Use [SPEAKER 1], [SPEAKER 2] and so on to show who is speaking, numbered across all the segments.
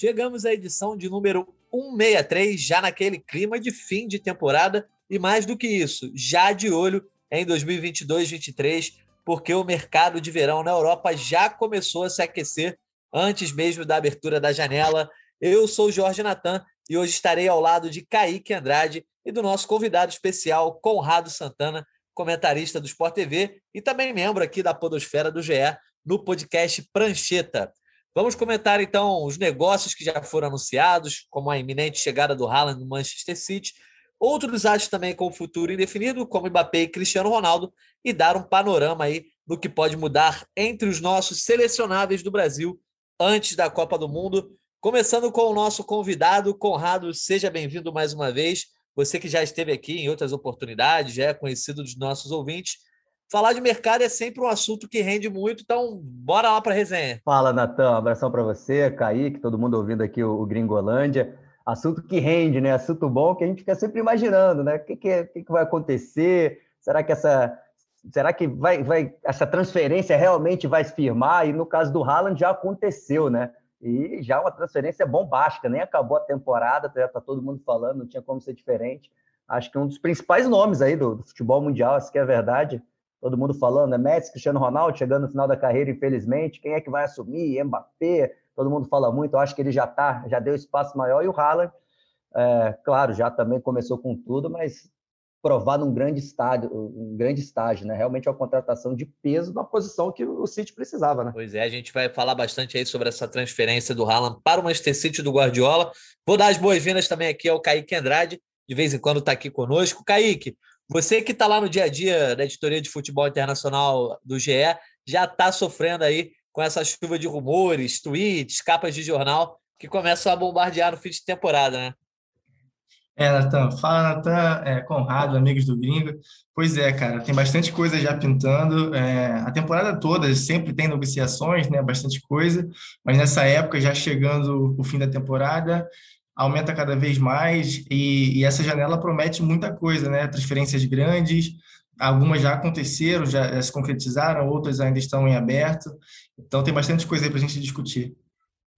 [SPEAKER 1] Chegamos à edição de número 163, já naquele clima de fim de temporada e mais do que isso, já de olho em 2022-23, porque o mercado de verão na Europa já começou a se aquecer antes mesmo da abertura da janela. Eu sou Jorge Natan e hoje estarei ao lado de Kaique Andrade e do nosso convidado especial, Conrado Santana, comentarista do Sport TV e também membro aqui da Podosfera do GE no podcast Prancheta. Vamos comentar então os negócios que já foram anunciados, como a iminente chegada do Haaland no Manchester City, outros atos também com o futuro indefinido, como Mbappé e Cristiano Ronaldo, e dar um panorama aí do que pode mudar entre os nossos selecionáveis do Brasil antes da Copa do Mundo. Começando com o nosso convidado, Conrado, seja bem-vindo mais uma vez. Você que já esteve aqui em outras oportunidades, já é conhecido dos nossos ouvintes. Falar de mercado é sempre um assunto que rende muito, então bora lá para a resenha.
[SPEAKER 2] Fala, Natan, um abração para você, Kaique, todo mundo ouvindo aqui o, Gringolândia. Assunto que rende, né? Assunto bom que a gente fica sempre imaginando, né? O que, que, que, que vai acontecer? Será que essa será que vai, vai, essa transferência realmente vai se firmar? E no caso do Haaland já aconteceu, né? E já uma transferência bombástica, nem acabou a temporada, já está todo mundo falando, não tinha como ser diferente. Acho que um dos principais nomes aí do, do futebol mundial, essa que é a verdade, todo mundo falando, é Messi, Cristiano Ronaldo chegando no final da carreira, infelizmente, quem é que vai assumir? Mbappé, todo mundo fala muito, eu acho que ele já tá, já deu espaço maior, e o Haaland, é, claro, já também começou com tudo, mas provado um grande estádio, um grande estágio, né? Realmente é uma contratação de peso na posição que o City precisava, né?
[SPEAKER 1] Pois é, a gente vai falar bastante aí sobre essa transferência do Haaland para o Manchester City do Guardiola. Vou dar as boas-vindas também aqui ao Kaique Andrade, de vez em quando está aqui conosco. Kaique, você que está lá no dia a dia da editoria de futebol internacional do GE, já está sofrendo aí com essa chuva de rumores, tweets, capas de jornal que começam a bombardear no fim de temporada, né?
[SPEAKER 3] É, Natan. Fala, Natan, é, Conrado, amigos do Gringo. Pois é, cara, tem bastante coisa já pintando. É, a temporada toda sempre tem negociações, né? Bastante coisa, mas nessa época, já chegando o fim da temporada, aumenta cada vez mais e, e, essa janela promete muita coisa, né? Transferências grandes, algumas já aconteceram, já, já se concretizaram, outras ainda estão em aberto. Então tem bastante coisa aí para a gente discutir.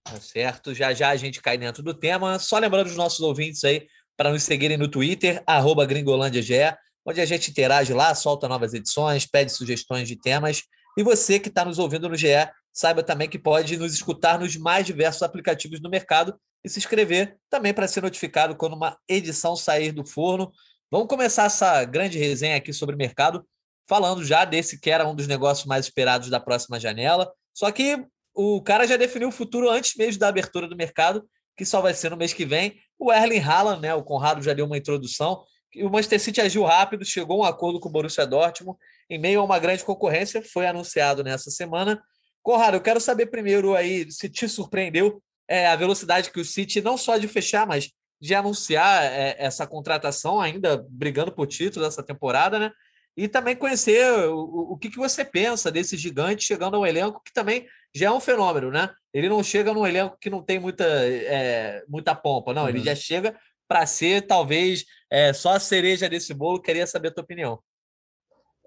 [SPEAKER 1] Tá certo, já já a gente cai dentro do tema. Só lembrando os nossos ouvintes aí para nos seguirem no Twitter, arroba gringolândiage, onde a gente interage lá, solta novas edições, pede sugestões de temas. E você que está nos ouvindo no GE, saiba também que pode nos escutar nos mais diversos aplicativos do mercado e se inscrever também para ser notificado quando uma edição sair do forno. Vamos começar essa grande resenha aqui sobre mercado, falando já desse que era um dos negócios mais esperados da próxima janela. Só que o cara já definiu o futuro antes mesmo da abertura do mercado, que só vai ser no mês que vem. O Erling Haaland, né, o Conrado já deu uma introdução. O Manchester City agiu rápido, chegou a um acordo com o Borussia Dortmund em meio a uma grande concorrência, foi anunciado nessa semana. Conrado, eu quero saber primeiro aí se te surpreendeu é, a velocidade que o City, não só de fechar, mas de anunciar é, essa contratação, ainda brigando por título dessa temporada, né? E também conhecer o, o que, que você pensa desse gigante chegando ao elenco, que também já é um fenômeno, né? Ele não chega num elenco que não tem muita, é, muita pompa, não. Uhum. Ele já chega para ser, talvez, é, só a cereja desse bolo. Queria saber a tua opinião.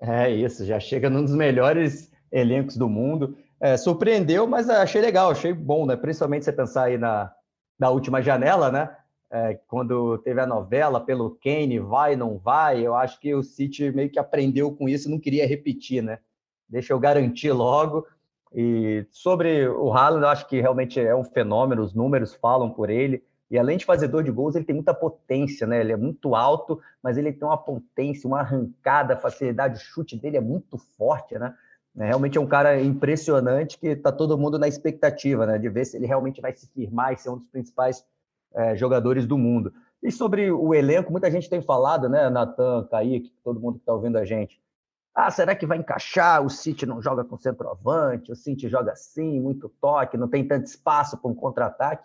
[SPEAKER 2] É isso, já chega num dos melhores elencos do mundo. É, surpreendeu, mas achei legal, achei bom, né? Principalmente você pensar aí na, na última janela, né? É, quando teve a novela pelo Kane, vai, não vai, eu acho que o City meio que aprendeu com isso, não queria repetir, né? Deixa eu garantir logo. E sobre o Haaland, eu acho que realmente é um fenômeno, os números falam por ele. E além de fazedor de gols, ele tem muita potência, né? Ele é muito alto, mas ele tem uma potência, uma arrancada, a facilidade, o chute dele é muito forte, né? É, realmente é um cara impressionante que está todo mundo na expectativa, né? De ver se ele realmente vai se firmar e ser um dos principais é, jogadores do mundo. E sobre o elenco, muita gente tem falado, né? Natan, Kaique, todo mundo que está ouvindo a gente. Ah, será que vai encaixar? O City não joga com centroavante, o City joga assim, muito toque, não tem tanto espaço para um contra-ataque.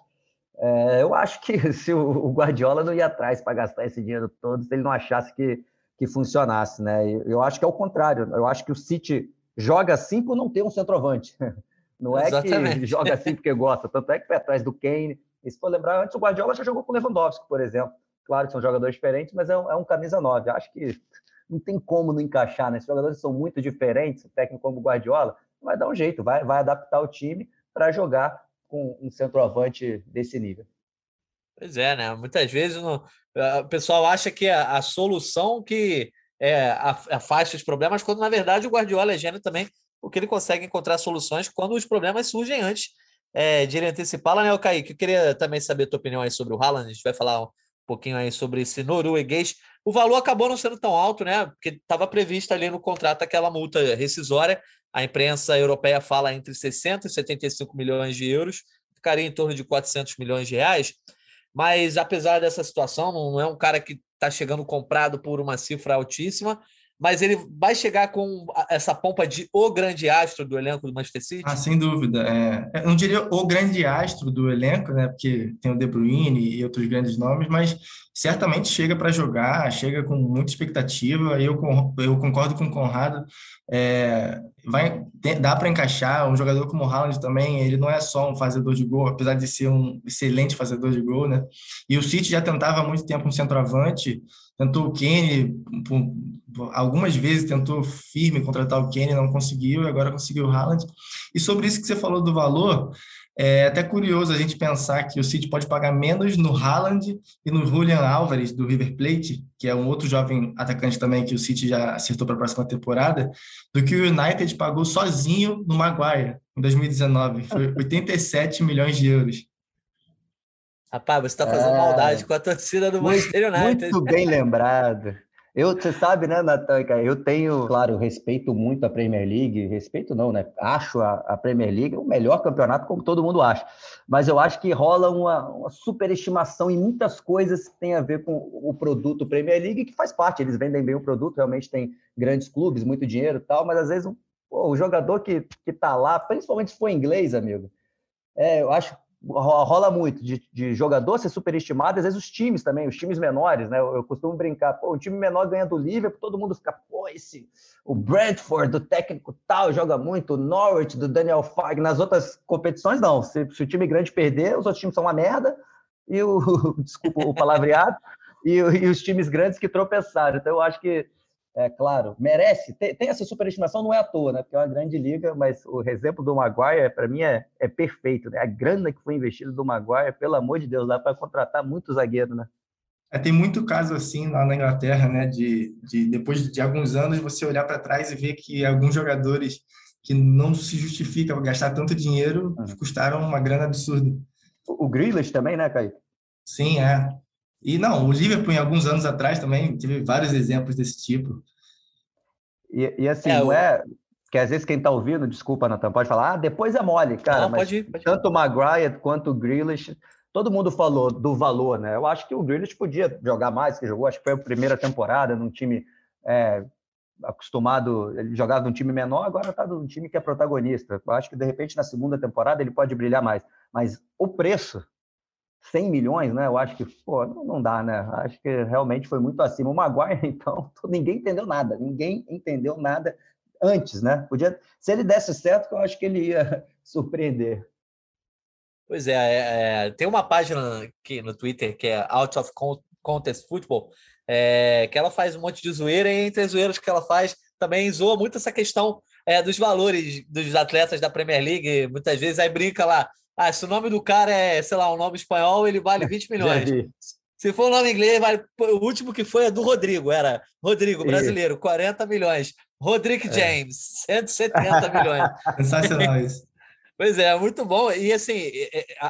[SPEAKER 2] É, eu acho que se o Guardiola não ia atrás para gastar esse dinheiro todo, se ele não achasse que, que funcionasse, né? Eu acho que é o contrário. Eu acho que o City joga assim por não ter um centroavante. Não é Exatamente. que joga assim porque gosta. Tanto é que foi atrás do Kane. E se for lembrar, antes o Guardiola já jogou com o Lewandowski, por exemplo. Claro que são jogadores diferentes, mas é um, é um camisa 9. Acho que não tem como não encaixar, né? Os jogadores são muito diferentes, o técnico como o Guardiola vai dar um jeito, vai, vai adaptar o time para jogar com um centroavante desse nível.
[SPEAKER 1] Pois é, né? Muitas vezes o pessoal acha que a, a solução que é, afasta os problemas, quando na verdade o Guardiola é gênio também, porque ele consegue encontrar soluções quando os problemas surgem antes é, de ele antecipá-la, né, Kaique? Eu queria também saber a tua opinião aí sobre o Haaland, a gente vai falar pouquinho aí sobre esse norueguês. O valor acabou não sendo tão alto, né? Porque estava prevista ali no contrato aquela multa rescisória. A imprensa europeia fala entre 60 e 75 milhões de euros, ficaria em torno de 400 milhões de reais. Mas apesar dessa situação, não é um cara que está chegando comprado por uma cifra altíssima, mas ele vai chegar com essa pompa de o grande astro do elenco do Manchester City?
[SPEAKER 3] Ah, sem dúvida. É, eu não diria o grande astro do elenco, né? Porque tem o De Bruyne e outros grandes nomes, mas certamente chega para jogar, chega com muita expectativa. Eu, eu concordo com o Conrado. É, vai dá para encaixar um jogador como o Haaland também. Ele não é só um fazedor de gol, apesar de ser um excelente fazedor de gol, né? E o City já tentava há muito tempo um centroavante tentou o Kenny, algumas vezes tentou firme contratar o Kenny, não conseguiu, e agora conseguiu o Haaland. E sobre isso que você falou do valor, é até curioso a gente pensar que o City pode pagar menos no Haaland e no Julian Álvares, do River Plate, que é um outro jovem atacante também que o City já acertou para a próxima temporada, do que o United pagou sozinho no Maguire, em 2019. Foi 87 milhões de euros.
[SPEAKER 1] Rapaz, você está fazendo é... maldade com a torcida do Manchester
[SPEAKER 2] United. Muito bem lembrado. Eu, você sabe, né, Natan, eu tenho, claro, respeito muito a Premier League, respeito não, né? Acho a, a, Premier League o melhor campeonato, como todo mundo acha. Mas eu acho que rola uma, uma superestimação em muitas coisas que tem a ver com o produto Premier League, que faz parte, eles vendem bem o produto, realmente tem grandes clubes, muito dinheiro e tal, mas às vezes pô, o jogador que, que tá lá, principalmente se for inglês, amigo, é, eu acho rola muito de, de, jogador ser superestimado, às vezes os times também, os times menores, né? Eu, eu costumo brincar, pô, o time menor ganha do Liverpool, todo mundo fica, pô, esse, o Brentford, do técnico tal, joga muito, o Norwich, do Daniel Farg, nas outras competições, não. Se, se, o time grande perder, os outros times são uma merda, e o, desculpa o palavreado, e, e os times grandes que tropeçaram. Então, eu acho que é claro, merece, tem, tem, essa superestimação, não é à toa, né? Porque é uma grande liga, mas o exemplo do Maguire, para mim, é, é, perfeito, né? A grana que foi investida do Maguire, pelo amor de Deus, dá para contratar muito zagueiro, né?
[SPEAKER 3] É, tem muito caso assim lá na Inglaterra, né? De, de depois de alguns anos você olhar para trás e ver que alguns jogadores que não se justifica gastar tanto dinheiro uhum. custaram uma grana absurda.
[SPEAKER 2] O, o Grealish também, né, Caio?
[SPEAKER 3] Sim, é. E não, o Liverpool, em alguns anos atrás, também teve vários exemplos desse tipo.
[SPEAKER 2] E, e assim, é, não é. Que às vezes quem está ouvindo, desculpa, Natan, pode falar, ah, depois é mole, cara. Não, mas pode ir, pode. Tanto o Maguire quanto o Grealish, todo mundo falou do valor, né? Eu acho que o Grealish podia jogar mais, que jogou, acho que foi a primeira temporada num time é, acostumado, ele jogava num time menor, agora está num time que é protagonista. Eu acho que de repente na segunda temporada ele pode brilhar mais. Mas o preço 100 milhões, né? Eu acho que, pô, não dá, né? Acho que realmente foi muito acima. O Maguire, então, ninguém entendeu nada, ninguém entendeu nada antes, né? Podia, se ele desse certo, eu acho que ele ia surpreender.
[SPEAKER 1] Pois é, é, é tem uma página aqui no Twitter que é Out of Contest Football, é, que ela faz um monte de zoeira, e entre as zoeiras que ela faz, também zoa muito essa questão é, dos valores dos atletas da Premier League. Muitas vezes aí brinca lá, ah, se o nome do cara é, sei lá, um nome espanhol, ele vale 20 milhões. Se for o nome inglês, vale... o último que foi é do Rodrigo, era Rodrigo, brasileiro, 40 milhões. Rodrigo é. James, 170 milhões.
[SPEAKER 3] Sensacional isso.
[SPEAKER 1] Pois é, muito bom. E assim,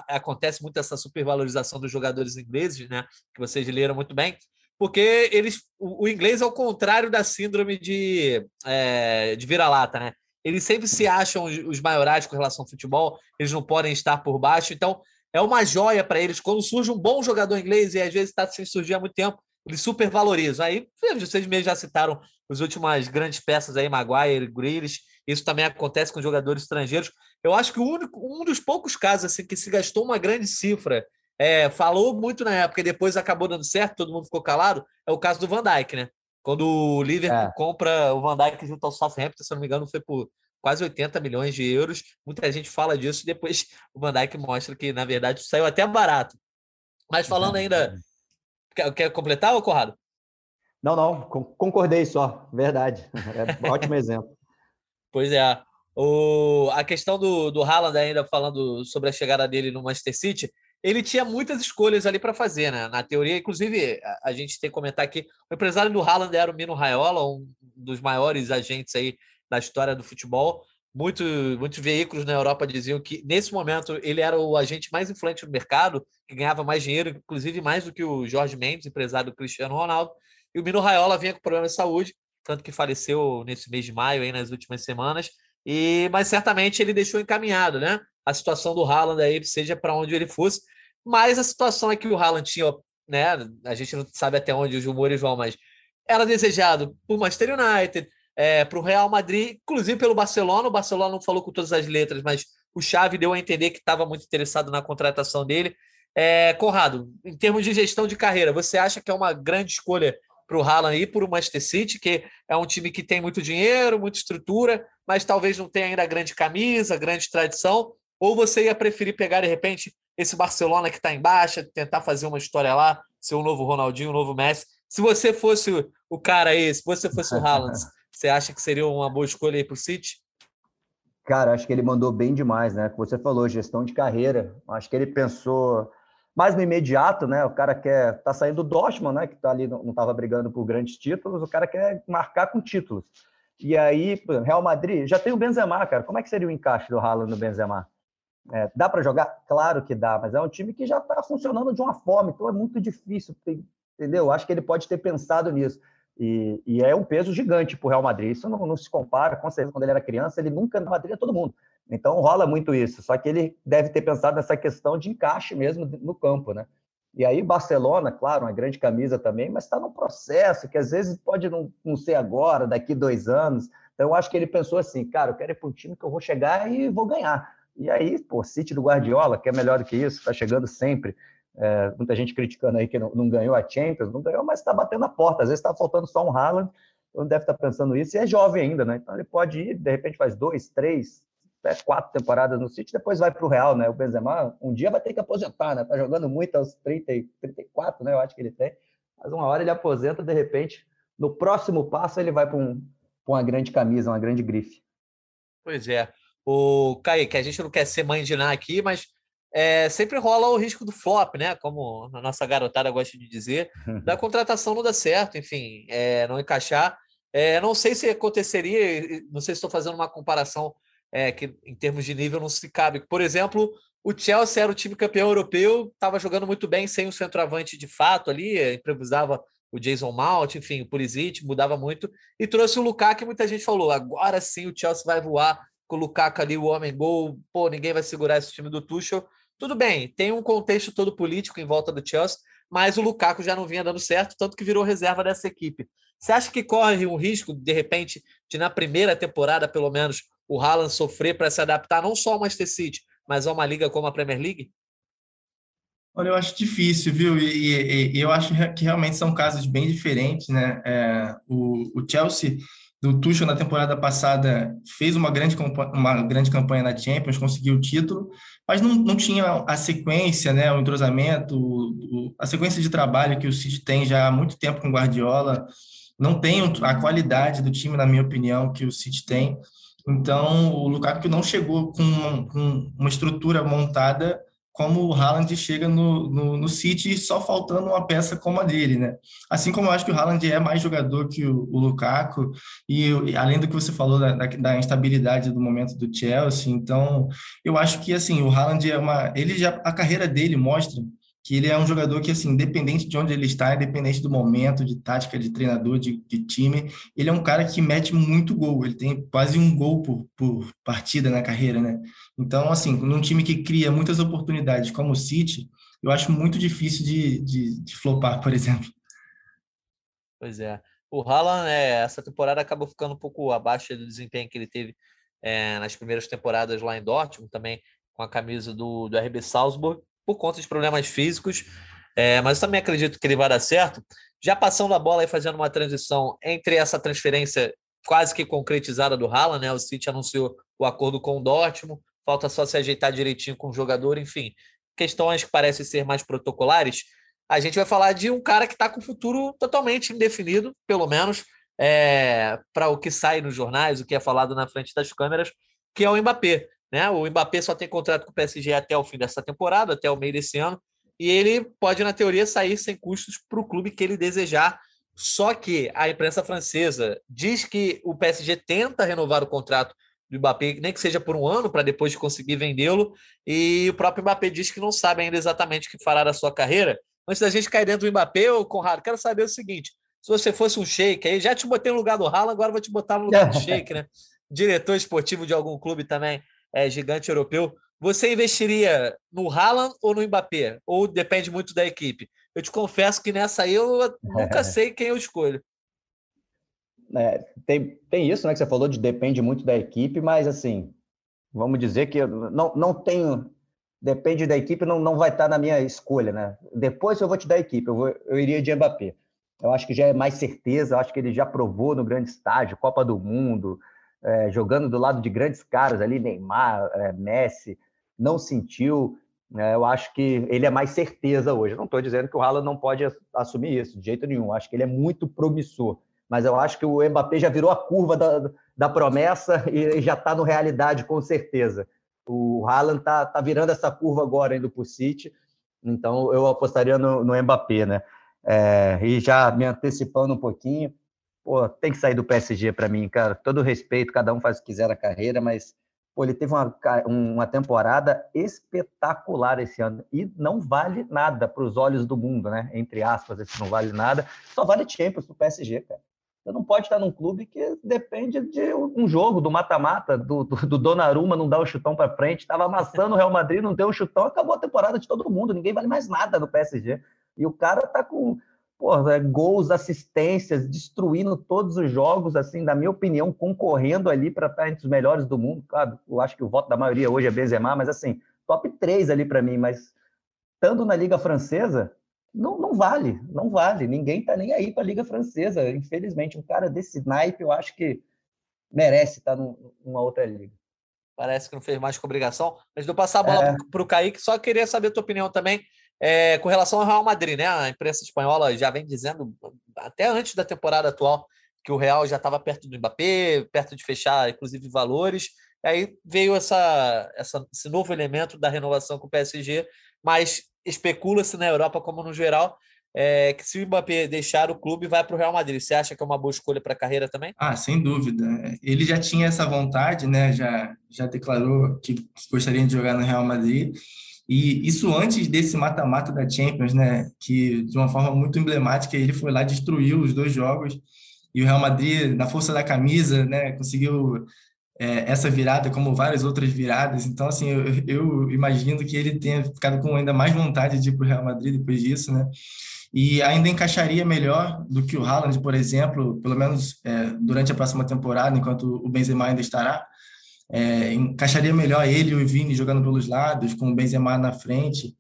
[SPEAKER 1] acontece muito essa supervalorização dos jogadores ingleses, né? Que vocês leram muito bem, porque eles, o, inglês é o contrário da síndrome de, é, de vira-lata, né? Eles sempre se acham os maiorais com relação ao futebol, eles não podem estar por baixo. Então, é uma joia para eles. Quando surge um bom jogador inglês, e às vezes está sem surgir há muito tempo, eles supervalorizam. Aí, vocês mesmos já citaram as últimas grandes peças aí, Maguire, Grealish. Isso também acontece com jogadores estrangeiros. Eu acho que o único, um dos poucos casos assim, que se gastou uma grande cifra, é, falou muito na época e depois acabou dando certo, todo mundo ficou calado, é o caso do Van Dijk, né? Quando o Liverpool é. compra o Van Dijk junto ao Southampton, se não me engano, foi por quase 80 milhões de euros. Muita gente fala disso e depois o Van Dijk mostra que, na verdade, saiu até barato. Mas falando ainda. Quer, quer completar, ou Corrado?
[SPEAKER 2] Não, não, concordei só, verdade. É um ótimo exemplo.
[SPEAKER 1] Pois é. O, a questão do, do Haaland, ainda falando sobre a chegada dele no Manchester City, ele tinha muitas escolhas ali para fazer, né? Na teoria, inclusive, a, a, gente tem que comentar aqui, o empresário do Haaland era o Mino Raiola, um dos maiores agentes aí da história do futebol. Muito, muitos veículos na Europa diziam que, nesse momento, ele era o agente mais influente do mercado, que ganhava mais dinheiro, inclusive mais do que o Jorge Mendes, empresário do Cristiano Ronaldo. E o Mino Raiola vinha com problema de saúde, tanto que faleceu nesse mês de maio, aí, nas últimas semanas. E, mas certamente ele deixou encaminhado, né? A situação do Haaland aí, seja para onde ele fosse. Mas a situação é que o Haaland tinha, né? A gente não sabe até onde os rumores vão, mas era desejado por Manchester United, é, para o Real Madrid, inclusive pelo Barcelona. O Barcelona não falou com todas as letras, mas o Xavi deu a entender que estava muito interessado na contratação dele. É, Conrado, em termos de gestão de carreira, você acha que é uma grande escolha para o Haaland ir para o Manchester City, que é um time que tem muito dinheiro, muita estrutura, mas talvez não tenha ainda grande camisa, grande tradição? Ou você ia preferir pegar, de repente, esse Barcelona que está em baixa, tentar fazer uma história lá, ser um novo Ronaldinho, um novo Messi? Se você fosse o cara aí, se você fosse o Haaland, você acha que seria uma boa escolha aí para o City?
[SPEAKER 2] Cara, acho que ele mandou bem demais, né? Como você falou, gestão de carreira. Acho que ele pensou mais no imediato, né? O cara quer tá saindo do Dortmund, né? Que tá ali não estava brigando por grandes títulos. O cara quer marcar com títulos. E aí, Real Madrid já tem o Benzema, cara. Como é que seria o encaixe do Haaland no Benzema? É, dá para jogar? Claro que dá, mas é um time que já está funcionando de uma forma, então é muito difícil, entendeu? Acho que ele pode ter pensado nisso. E, e é um peso gigante para o Real Madrid. Isso não, não, se compara, com certeza, quando ele era criança, ele nunca no Madrid é todo mundo. Então rola muito isso. Só que ele deve ter pensado nessa questão de encaixe mesmo no campo, né? E aí, Barcelona, claro, uma grande camisa também, mas está num processo que às vezes pode não, não ser agora, daqui dois anos. Então, eu acho que ele pensou assim, cara, eu quero ir para um time que eu vou chegar e vou ganhar. E aí, pô, City do Guardiola, que é melhor do que isso, está chegando sempre. É, muita gente criticando aí que não, não, ganhou a Champions, não ganhou, mas está batendo a porta. Às vezes está faltando só um Haaland, então deve estar tá pensando isso, e é jovem ainda, né? Então ele pode ir, de repente faz dois, três, quatro temporadas no City, depois vai para o Real, né? O Benzema um dia vai ter que aposentar, né? Tá jogando muito aos 30, 34, né? Eu acho que ele tem. Mas uma hora ele aposenta, de repente, no próximo passo ele vai para um, uma grande camisa, uma grande grife.
[SPEAKER 1] Pois é. O Kaique, a gente não quer ser mãe de Ná aqui, mas é, sempre rola o risco do flop, né? Como a nossa garotada gosta de dizer, da contratação não dar certo, enfim, é, não encaixar. É, não sei se aconteceria, não sei se estou fazendo uma comparação que em termos de nível não se cabe. Por exemplo, o Chelsea era o time campeão europeu, estava jogando muito bem sem o centroavante de fato ali, improvisava o Jason Mount, enfim, o Pulisic, mudava muito, e trouxe o Lukaku, que muita gente falou, agora sim o Chelsea vai voar com o Lukaku ali, o homem gol, pô, ninguém vai segurar esse time do Tuchel. Tudo bem, tem um contexto todo político em volta do Chelsea, mas o Lukaku já não vinha dando certo, tanto que virou reserva dessa equipe. Você acha que corre um risco, de repente, de na primeira temporada, pelo menos, o Haaland sofrer para se adaptar não só ao Manchester City, mas a uma liga como a Premier League?
[SPEAKER 3] Olha, eu acho difícil, viu? E, e, e eu acho que realmente são casos bem diferentes, né? É, o, o, Chelsea do Tuchel na temporada passada fez uma grande, uma grande campanha na Champions, conseguiu o título, mas não, não tinha a sequência, né? O entrosamento, o, a sequência de trabalho que o City tem já há muito tempo com Guardiola. Não tem a qualidade do time, na minha opinião, que o City tem. Então, o Lukaku não chegou com uma, com uma estrutura montada como o Haaland chega no, no, no, City, só faltando uma peça como a dele, né? Assim como eu acho que o Haaland é mais jogador que o, o Lukaku, e além do que você falou da, da, da, instabilidade do momento do Chelsea, então eu acho que assim, o Haaland é uma. Ele já. A carreira dele mostra que ele é um jogador que, assim, independente de onde ele está, independente do momento, de tática, de treinador, de, de, time, ele é um cara que mete muito gol. Ele tem quase um gol por, por partida na carreira, né? Então, assim, num time que cria muitas oportunidades como o City, eu acho muito difícil de, de, de flopar, por exemplo.
[SPEAKER 1] Pois é. O Haaland, é, essa temporada acabou ficando um pouco abaixo do desempenho que ele teve é, nas primeiras temporadas lá em Dortmund, também com a camisa do, do RB Salzburg por conta de problemas físicos, é, mas eu também acredito que ele vai dar certo. Já passando a bola e fazendo uma transição entre essa transferência quase que concretizada do Haaland, né? O City anunciou o acordo com o Dortmund, falta só se ajeitar direitinho com o jogador, enfim, questões que parecem ser mais protocolares. a gente vai falar de um cara que está com o futuro totalmente indefinido, pelo menos é, para o que sai nos jornais, o que é falado na frente das câmeras, que é o Mbappé. Né? O Mbappé só tem contrato com o PSG até o fim dessa temporada, até o meio desse ano, e ele pode, na teoria, sair sem custos para o clube que ele desejar. Só que a imprensa francesa diz que o PSG tenta renovar o contrato do Mbappé, nem que seja por um ano, para depois conseguir vendê-lo. E o próprio Mbappé diz que não sabe ainda exatamente o que fará da sua carreira. Antes da gente cair dentro do Mbappé, ô Conrado, quero saber o seguinte: se você fosse um shake, aí já te botei no lugar do Haaland, agora vou te botar no lugar do shake, né? Diretor esportivo de algum clube também é, gigante europeu. Você investiria no Haaland ou no Mbappé? Ou depende muito da equipe? Eu te confesso que nessa aí eu nunca sei quem eu escolho.
[SPEAKER 2] É, tem, tem isso, né, que você falou de depende muito da equipe, mas assim, vamos dizer que eu não, não tenho, depende da equipe, não, não vai estar na minha escolha, né? Depois eu vou te dar a equipe, eu, vou, eu iria de Mbappé. Eu acho que já é mais certeza, eu acho que ele já provou no grande estágio, Copa do Mundo, é, jogando do lado de grandes caras ali, Neymar, é, Messi, não sentiu. É, eu acho que ele é mais certeza hoje. não estou dizendo que o Haaland não pode assumir isso, de jeito nenhum. Acho que ele é muito promissor mas eu acho que o Mbappé já virou a curva da, da promessa e já está no realidade, com certeza. O Haaland está tá virando essa curva agora indo para o City, então eu apostaria no, no Mbappé, né? É, e já me antecipando um pouquinho, pô, tem que sair do PSG para mim, cara. Todo respeito, cada um faz o que quiser na carreira, mas pô, ele teve uma, uma temporada espetacular esse ano e não vale nada para os olhos do mundo, né? Entre aspas, esse não vale nada, só vale Champions para o PSG, cara. Você não pode estar num clube que depende de um jogo, do mata-mata, do, do, do Donnarumma não dar o chutão para frente, estava amassando o Real Madrid, não deu o chutão, acabou a temporada de todo mundo, ninguém vale mais nada no PSG. E o cara tá com porra, é, gols, assistências, destruindo todos os jogos, assim, na minha opinião, concorrendo ali para estar entre os melhores do mundo. Claro, eu acho que o voto da maioria hoje é Benzema, mas assim, top 3 ali para mim, mas estando na Liga Francesa, não, não vale, não vale. Ninguém tá nem aí para a Liga Francesa. Infelizmente, um cara desse naipe, eu acho que merece estar numa outra liga.
[SPEAKER 1] Parece que não fez mais com obrigação. Mas de passar a bola é. para o Kaique, só queria saber a tua opinião também é, com relação ao Real Madrid, né? A imprensa espanhola já vem dizendo, até antes da temporada atual, que o Real já estava perto do Mbappé, perto de fechar, inclusive, valores. Aí veio essa, essa, esse novo elemento da renovação com o PSG, mas especula-se na Europa, como no geral, é, que se o Mbappé deixar o clube, vai para o Real Madrid. Você acha que é uma boa escolha para a carreira também?
[SPEAKER 3] Ah, sem dúvida. Ele já tinha essa vontade, né? Já, já declarou que gostaria de jogar no Real Madrid. E isso antes desse mata-mata da Champions, né? Que de uma forma muito emblemática ele foi lá destruiu os dois jogos e o Real Madrid, na força da camisa, né? Conseguiu é, essa virada, como várias outras viradas. Então, assim, eu, eu, imagino que ele tenha ficado com ainda mais vontade de ir para o Real Madrid depois disso, né? E ainda encaixaria melhor do que o Haaland, por exemplo, pelo menos é, durante a próxima temporada, enquanto o Benzema ainda estará. É, encaixaria melhor ele e o Vini jogando pelos lados, com o Benzema na frente.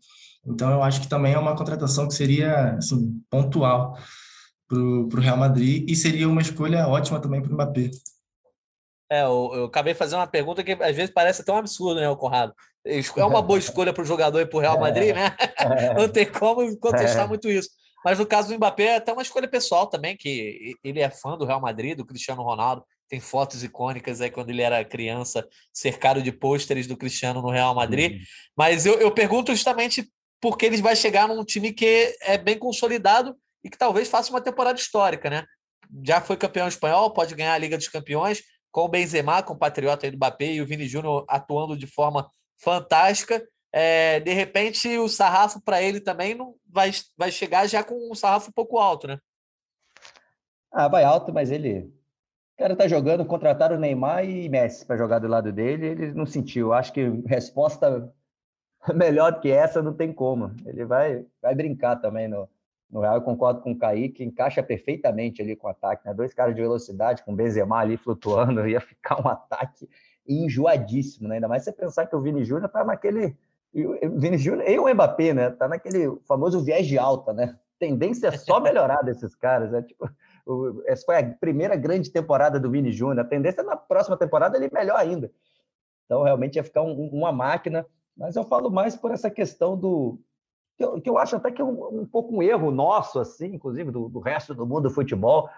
[SPEAKER 3] Então, eu acho que também é uma contratação que seria assim, pontual para o Real Madrid e seria uma escolha ótima também para o Mbappé.
[SPEAKER 1] É, eu, eu acabei fazendo uma pergunta que às vezes parece até um absurdo, né, o Conrado? É uma boa escolha para o jogador e para o Real Madrid, né? Não tem como contestar muito isso. Mas no caso do Mbappé, é até uma escolha pessoal também, que ele é fã do Real Madrid, do Cristiano Ronaldo. Tem fotos icônicas aí quando ele era criança, cercado de pôsteres do Cristiano no Real Madrid. Uhum. Mas eu, eu pergunto justamente porque ele vai chegar num time que é bem consolidado e que talvez faça uma temporada histórica, né? Já foi campeão espanhol, pode ganhar a Liga dos Campeões com o Benzema, compatriota aí do Mbappé, e o Vini Júnior atuando de forma fantástica. É, de repente, o sarrafo para ele também não vai, vai chegar já com um sarrafo um pouco alto, né?
[SPEAKER 2] Ah, vai alto, mas ele. Cara tá jogando, contrataram o Neymar e Messi para jogar do lado dele, ele não sentiu. Acho que resposta melhor que essa não tem como. Ele vai, vai brincar também no, no Real, eu concordo com o Kaique, encaixa perfeitamente ali com o ataque, né? Dois caras de velocidade, com o Benzema ali flutuando, ia ficar um ataque enjoadíssimo, né? Ainda mais você pensar que o Vini Júnior tá naquele... Vini Júnior e o Mbappé, né? Tá naquele famoso viés de alta, né? Tendência é só melhorar desses caras, né? Tipo, essa foi a primeira grande temporada do Vini Júnior, a tendência é na próxima temporada ele melhor ainda. Então, realmente ia ficar um, uma máquina, mas eu falo mais por essa questão do, que eu, que eu acho até que é um, um, pouco um erro nosso, assim, inclusive do, do resto do mundo do futebol,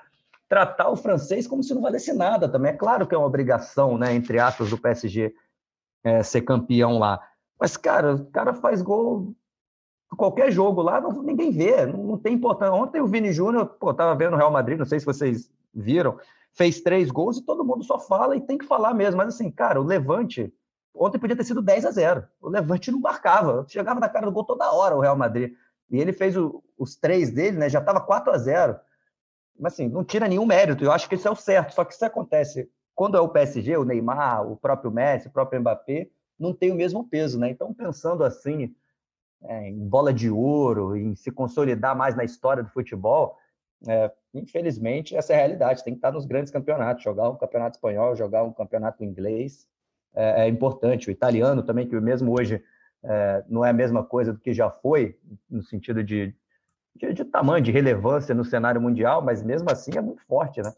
[SPEAKER 2] tratar o francês como se não valesse nada também. É claro que é uma obrigação, né, entre aspas, do PSG é, ser campeão lá. Mas, cara, o cara faz gol qualquer jogo lá, não, ninguém vê, não, não, tem importância. Ontem o Vini Júnior, pô, tava vendo o Real Madrid, não sei se vocês viram, fez três gols e todo mundo só fala e tem que falar mesmo. Mas assim, cara, o Levante, ontem podia ter sido 10 a 0. O Levante não marcava, chegava na cara do gol toda hora o Real Madrid. E ele fez o, os três dele, né? Já estava 4 a 0. Mas assim, não tira nenhum mérito. Eu acho que isso é o certo. Só que isso acontece quando é o PSG, o Neymar, o próprio Messi, o próprio Mbappé, não tem o mesmo peso, né? Então, pensando assim, é, em bola de ouro, em se consolidar mais na história do futebol, é, infelizmente, essa é a realidade. Tem que estar nos grandes campeonatos, jogar um campeonato espanhol, jogar um campeonato inglês é, é importante. O italiano também, que mesmo hoje é, não é a mesma coisa do que já foi, no sentido de, de, de, tamanho, de relevância no cenário mundial, mas mesmo assim é muito forte, né?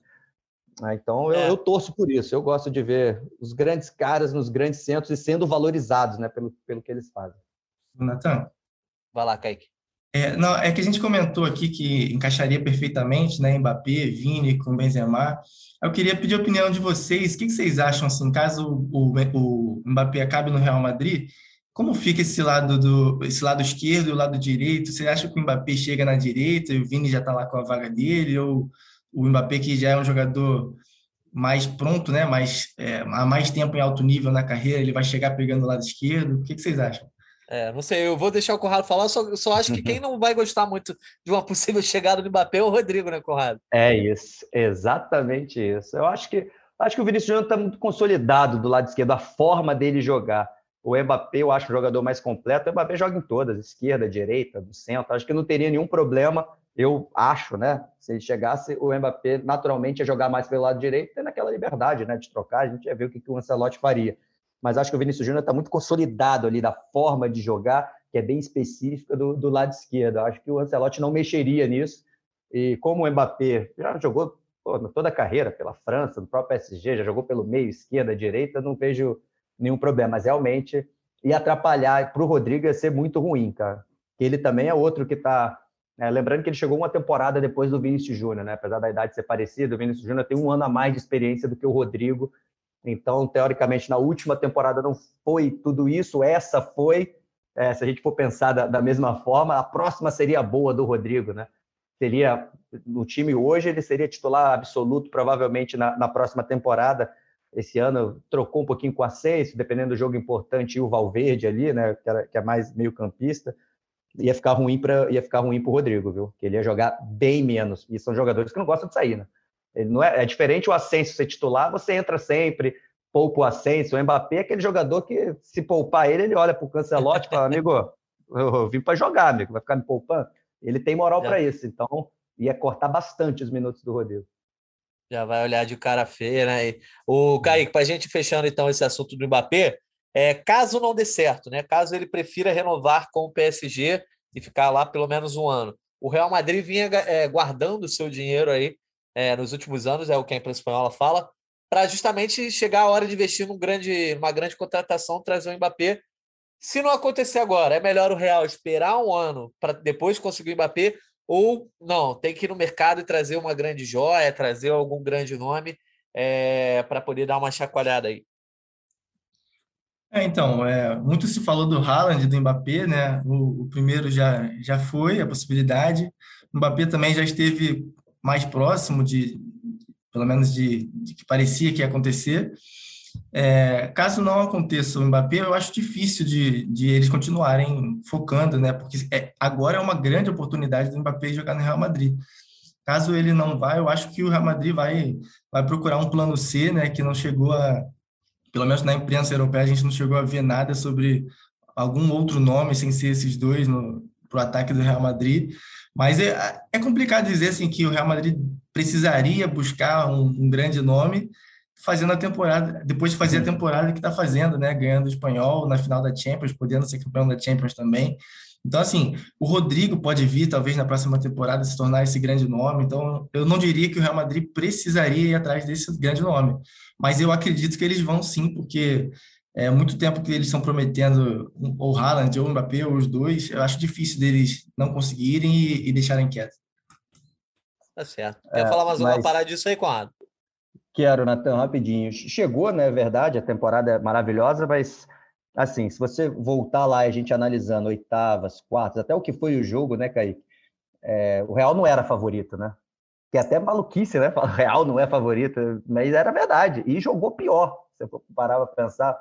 [SPEAKER 2] Ah, então eu, é. eu, torço por isso. Eu gosto de ver os grandes caras nos grandes centros e sendo valorizados, né, pelo, pelo que eles fazem.
[SPEAKER 3] Natan.
[SPEAKER 1] Vai lá, Kaique.
[SPEAKER 3] É, não, é que a gente comentou aqui que encaixaria perfeitamente, né, Mbappé, Vini com Benzema. Eu queria pedir a opinião de vocês. O que vocês acham, assim, caso o, o, Mbappé acabe no Real Madrid, como fica esse lado do esse lado esquerdo e o lado direito? Você acha que o Mbappé chega na direita e o Vini já está lá com a vaga dele? Ou o Mbappé, que já é um jogador mais pronto, né, mais, é, há mais tempo em alto nível na carreira, ele vai chegar pegando o lado esquerdo? O que vocês acham?
[SPEAKER 1] É, não sei, eu vou deixar o Conrado falar, só, só acho que quem não vai gostar muito de uma possível chegada do Mbappé é o Rodrigo, né, Conrado?
[SPEAKER 2] É isso, exatamente isso. Eu acho que acho que o Vinícius Júnior está muito consolidado do lado esquerdo, a forma dele jogar. O Mbappé, eu acho o jogador mais completo. O Mbappé joga em todas, esquerda, direita, do centro. Acho que não teria nenhum problema. Eu acho, né? Se ele chegasse, o Mbappé naturalmente ia jogar mais pelo lado direito, tendo aquela liberdade, né, de trocar. A gente ia ver o que, que o Ancelotti faria mas acho que o Vinícius Júnior está muito consolidado ali da forma de jogar, que é bem específica do, do lado esquerdo. Acho que o Ancelotti não mexeria nisso. E como o Mbappé já jogou toda a carreira pela França, no próprio PSG, já jogou pelo meio, esquerda, direita, não vejo nenhum problema. Mas realmente ia atrapalhar para o Rodrigo ia ser muito ruim, cara. Ele também é outro que está. É, lembrando que ele chegou uma temporada depois do Vinícius Júnior, né? Apesar da idade ser parecida, o Vinícius Júnior tem um ano a mais de experiência do que o Rodrigo então, teoricamente, na última temporada não foi tudo isso, essa foi. É, se a gente for pensar da, da, mesma forma, a próxima seria boa do Rodrigo, né? Seria no time hoje, ele seria titular absoluto, provavelmente na, na próxima temporada. Esse ano trocou um pouquinho com o Ascenso, dependendo do jogo importante, e o Valverde ali, né? Que, era, que é mais meio campista ia ficar ruim para ia ficar ruim para o Rodrigo, viu? Que ele ia jogar bem menos. E são jogadores que não gostam de sair, né? Ele não é, é diferente o Ascenso ser titular, você entra sempre, poupa o Ascenso. O Mbappé é aquele jogador que, se poupar ele, ele olha para o Cancelote e fala: amigo, eu vim para jogar, amigo, vai ficar me poupando. Ele tem moral para isso, então ia cortar bastante os minutos do Rodrigo.
[SPEAKER 1] Já vai olhar de cara feia, né? O Kaique, para a gente fechando então esse assunto do Mbappé, é, caso não dê certo, né? Caso ele prefira renovar com o PSG e ficar lá pelo menos um ano. O Real Madrid vinha é, guardando o seu dinheiro aí é, nos últimos anos, é o que a imprensa espanhola fala, para justamente chegar a hora de investir num grande, numa grande contratação, trazer o Mbappé. Se não acontecer agora, é melhor o Real esperar um ano para depois conseguir o Mbappé, ou não, tem que ir no mercado e trazer uma grande joia, trazer algum grande nome é, para poder dar uma chacoalhada aí.
[SPEAKER 3] É, então, é, muito se falou do Haaland e do Mbappé, né? O, o, primeiro já, já foi a possibilidade. O Mbappé também já esteve mais próximo de, pelo menos de, de que parecia que ia acontecer. É, caso não aconteça o Mbappé, eu acho difícil de, de eles continuarem focando, né? Porque é, agora é uma grande oportunidade do Mbappé jogar no Real Madrid. Caso ele não vá, eu acho que o Real Madrid vai, vai procurar um plano C, né? Que não chegou a, pelo menos na imprensa europeia, a gente não chegou a ver nada sobre algum outro nome sem ser esses dois para o ataque do Real Madrid. Mas é, é complicado dizer assim que o Real Madrid precisaria buscar um, um grande nome fazendo a temporada, depois de fazer a temporada que está fazendo, né? Ganhando o espanhol na final da Champions, podendo ser campeão da Champions também. Então, assim, o Rodrigo pode vir, talvez, na próxima temporada, se tornar esse grande nome. Então, eu não diria que o Real Madrid precisaria ir atrás desse grande nome. Mas eu acredito que eles vão sim, porque É muito tempo que eles estão prometendo ou Haaland ou Mbappé, ou os dois. Eu acho difícil deles não conseguirem e, e deixarem quieto.
[SPEAKER 1] Tá certo. Quer é, falar mais mas... uma parada disso aí, Conrado?
[SPEAKER 2] Quero, Natan, rapidinho. Chegou, né? É verdade, a temporada é maravilhosa, mas assim, se você voltar lá e a gente analisando oitavas, quartas, até o que foi o jogo, né, Kaique? É, o Real não era favorito, né? Que é até maluquice, né? O Real não é favorito, mas era verdade. E jogou pior. Se você parar para pensar,